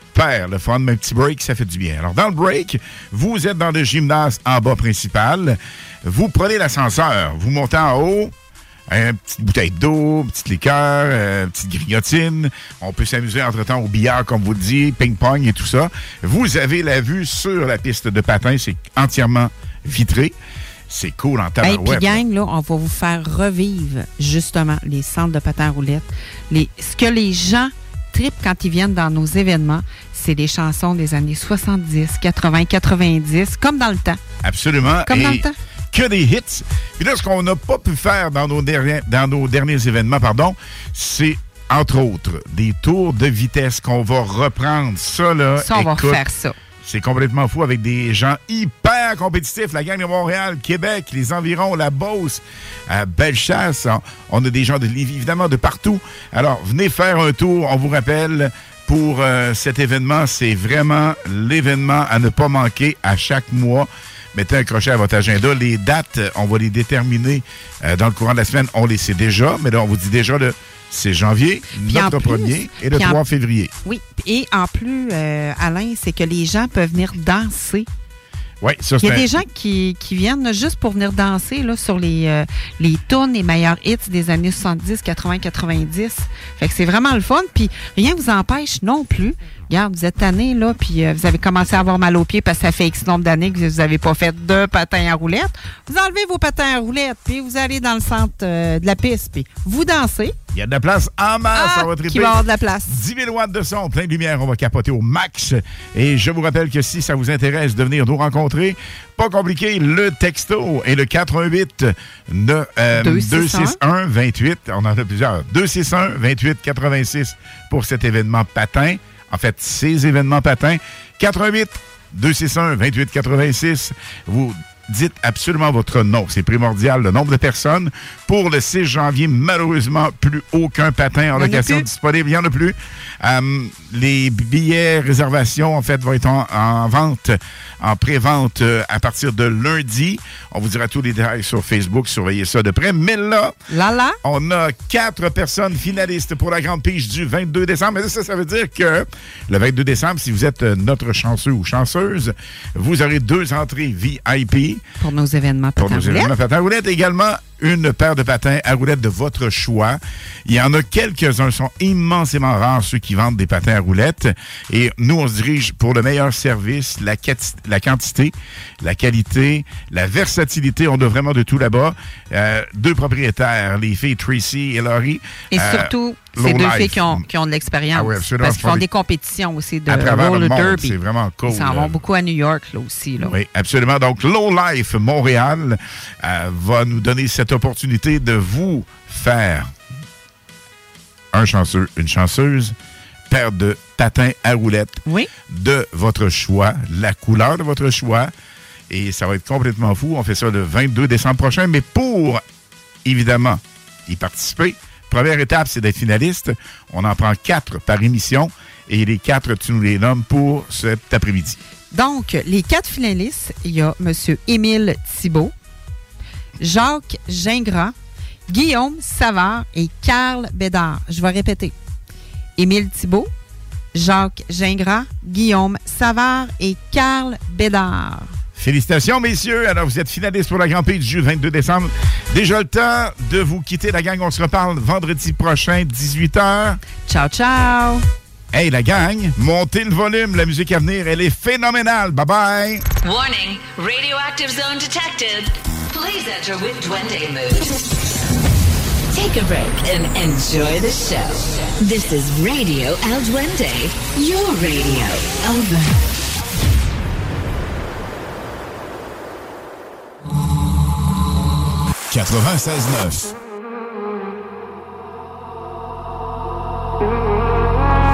le fun. Mais un petit break, ça fait du bien. Alors, dans le break, vous êtes dans le gymnase en bas principal. Vous prenez l'ascenseur, vous montez en haut. Une petite bouteille d'eau, une petite liqueur, euh, une petite grignotine. On peut s'amuser entre-temps au billard, comme vous le dites, ping-pong et tout ça. Vous avez la vue sur la piste de patin. C'est entièrement vitré. C'est cool en
Et
tabarouette.
puis, gang, là, on va vous faire revivre justement les centres de patins roulettes. Les, ce que les gens tripent quand ils viennent dans nos événements, c'est les chansons des années 70, 80, 90, comme dans le temps.
Absolument.
Comme dans le temps.
Que des hits. Puis là, ce qu'on n'a pas pu faire dans nos, derniers, dans nos derniers événements, pardon, c'est, entre autres, des tours de vitesse qu'on va reprendre. Ça, là,
Ça, on va refaire ça.
C'est complètement fou avec des gens hyper compétitifs. La gang de Montréal, Québec, les environs, la Beauce, à Bellechasse. On, on a des gens de Lévis, évidemment, de partout. Alors, venez faire un tour. On vous rappelle, pour euh, cet événement, c'est vraiment l'événement à ne pas manquer à chaque mois. Mettez un crochet à votre agenda. Les dates, euh, on va les déterminer euh, dans le courant de la semaine. On les sait déjà, mais là, on vous dit déjà le c'est janvier,
Puis
notre
plus-
premier, et le
puis en-
3 février.
Oui. Et en plus, euh, Alain, c'est que les gens peuvent venir danser.
Oui, ça,
Il y a des gens qui, qui viennent juste pour venir danser là, sur les, euh, les tunes, les meilleurs hits des années 70, 80, 90. Fait que c'est vraiment le fun. Puis rien ne vous empêche non plus. Regarde, vous êtes tanné, là, puis euh, vous avez commencé à avoir mal aux pieds parce que ça fait X nombre d'années que vous n'avez pas fait de patins à roulettes. Vous enlevez vos patins à roulettes, puis vous allez dans le centre euh, de la piste, puis vous dansez.
Il y a de la place en masse,
Ah,
on va triper.
va avoir de la place.
10 000 watts de son, plein de lumière, on va capoter au max. Et je vous rappelle que si ça vous intéresse de venir nous rencontrer, pas compliqué, le texto est le 418 ne- euh, 261 28. On en a plusieurs. 261 28 86 pour cet événement patin. En fait, ces événements patins. 418 261 28 86. Vous dites absolument votre nom. C'est primordial, le nombre de personnes. Pour le 6 janvier, malheureusement, plus aucun patin en location disponible. Il n'y en a plus. Euh, les billets réservation, en fait, vont être en, en vente, en pré-vente euh, à partir de lundi. On vous dira tous les détails sur Facebook. Surveillez ça de près. Mais là,
Là, là?
on a quatre personnes finalistes pour la Grande Pige du 22 décembre. Mais ça, ça veut dire que le 22 décembre, si vous êtes euh, notre chanceux ou chanceuse, vous aurez deux entrées VIP
Pour nos événements
pour
patins
nos
roulettes.
événements patins à roulettes. Également, une paire de patins à roulettes de votre choix. Il y en a quelques-uns, sont immensément rares, ceux qui vendent des patins à roulettes. Et nous, on se dirige pour le meilleur service, la, quantité, la qualité, la versatilité. On a vraiment de tout là-bas. Euh, deux propriétaires, les filles Tracy et Laurie.
Et
Euh,
surtout, c'est deux
Life.
filles qui ont, qui ont de l'expérience.
Ah oui,
parce qu'ils font
des-
compétitions aussi de
À travers le
roller
monde,
derby.
c'est vraiment cool,
Ils s'en vont beaucoup à New York, là aussi. Là.
Oui, absolument. Donc, Low Life Montréal euh, va nous donner cette opportunité de vous faire un chanceux, une chanceuse, paire de patins à roulettes de votre choix, la couleur de votre choix. Et ça va être complètement fou. On fait ça le 22 décembre prochain. Mais pour, évidemment, y participer, première étape, c'est d'être finaliste. On en prend quatre par émission. Et les quatre, tu nous les nommes pour cet après-midi.
Donc, les quatre finalistes, il y a M. Émile Thibault, Jacques Gingras, Guillaume Savard et Carl Bédard. Je vais répéter. Émile Thibault, Jacques Gingras, Guillaume Savard et Carl Bédard.
Félicitations, messieurs. Alors, vous êtes finalistes pour la Grand Prix du jeu 22 décembre. Déjà le temps de vous quitter, la gang. On se reparle vendredi prochain, 18h.
Ciao, ciao.
Hey, la gang, montez le volume. La musique à venir, elle est phénoménale. Bye-bye.
Warning, radioactive zone detected. Please enter with Duende mood. Take a break and enjoy the show. This is Radio El Duende, your radio. Over.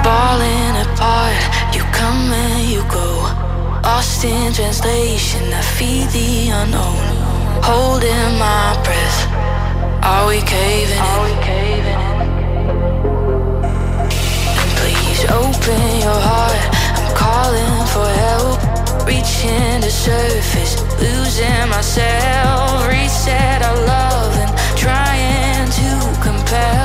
Falling apart, you come and you go. Lost in translation, I feed the unknown. Holding my breath, are we caving in? And please open your heart, I'm calling for help. Reaching the surface, losing myself. Reset our love and trying to compel.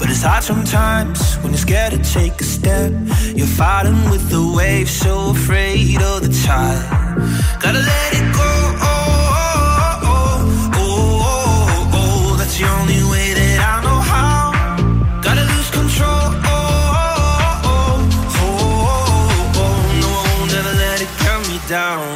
But it's hard sometimes when you're scared to take a step. You're fighting with the wave, so afraid of the tide. Gotta let it go. Oh, oh, oh, oh, oh, oh, that's the only way that I know how. Gotta lose control. Oh, oh, oh, oh, oh, oh, no, I won't ever let it cut me down.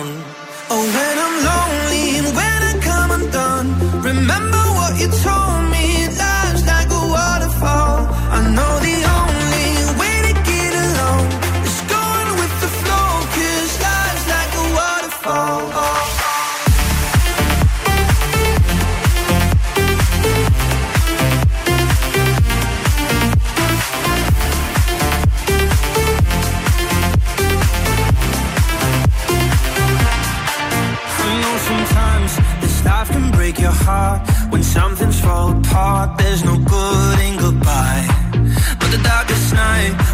heart,
there's no good in goodbye. But the darkest night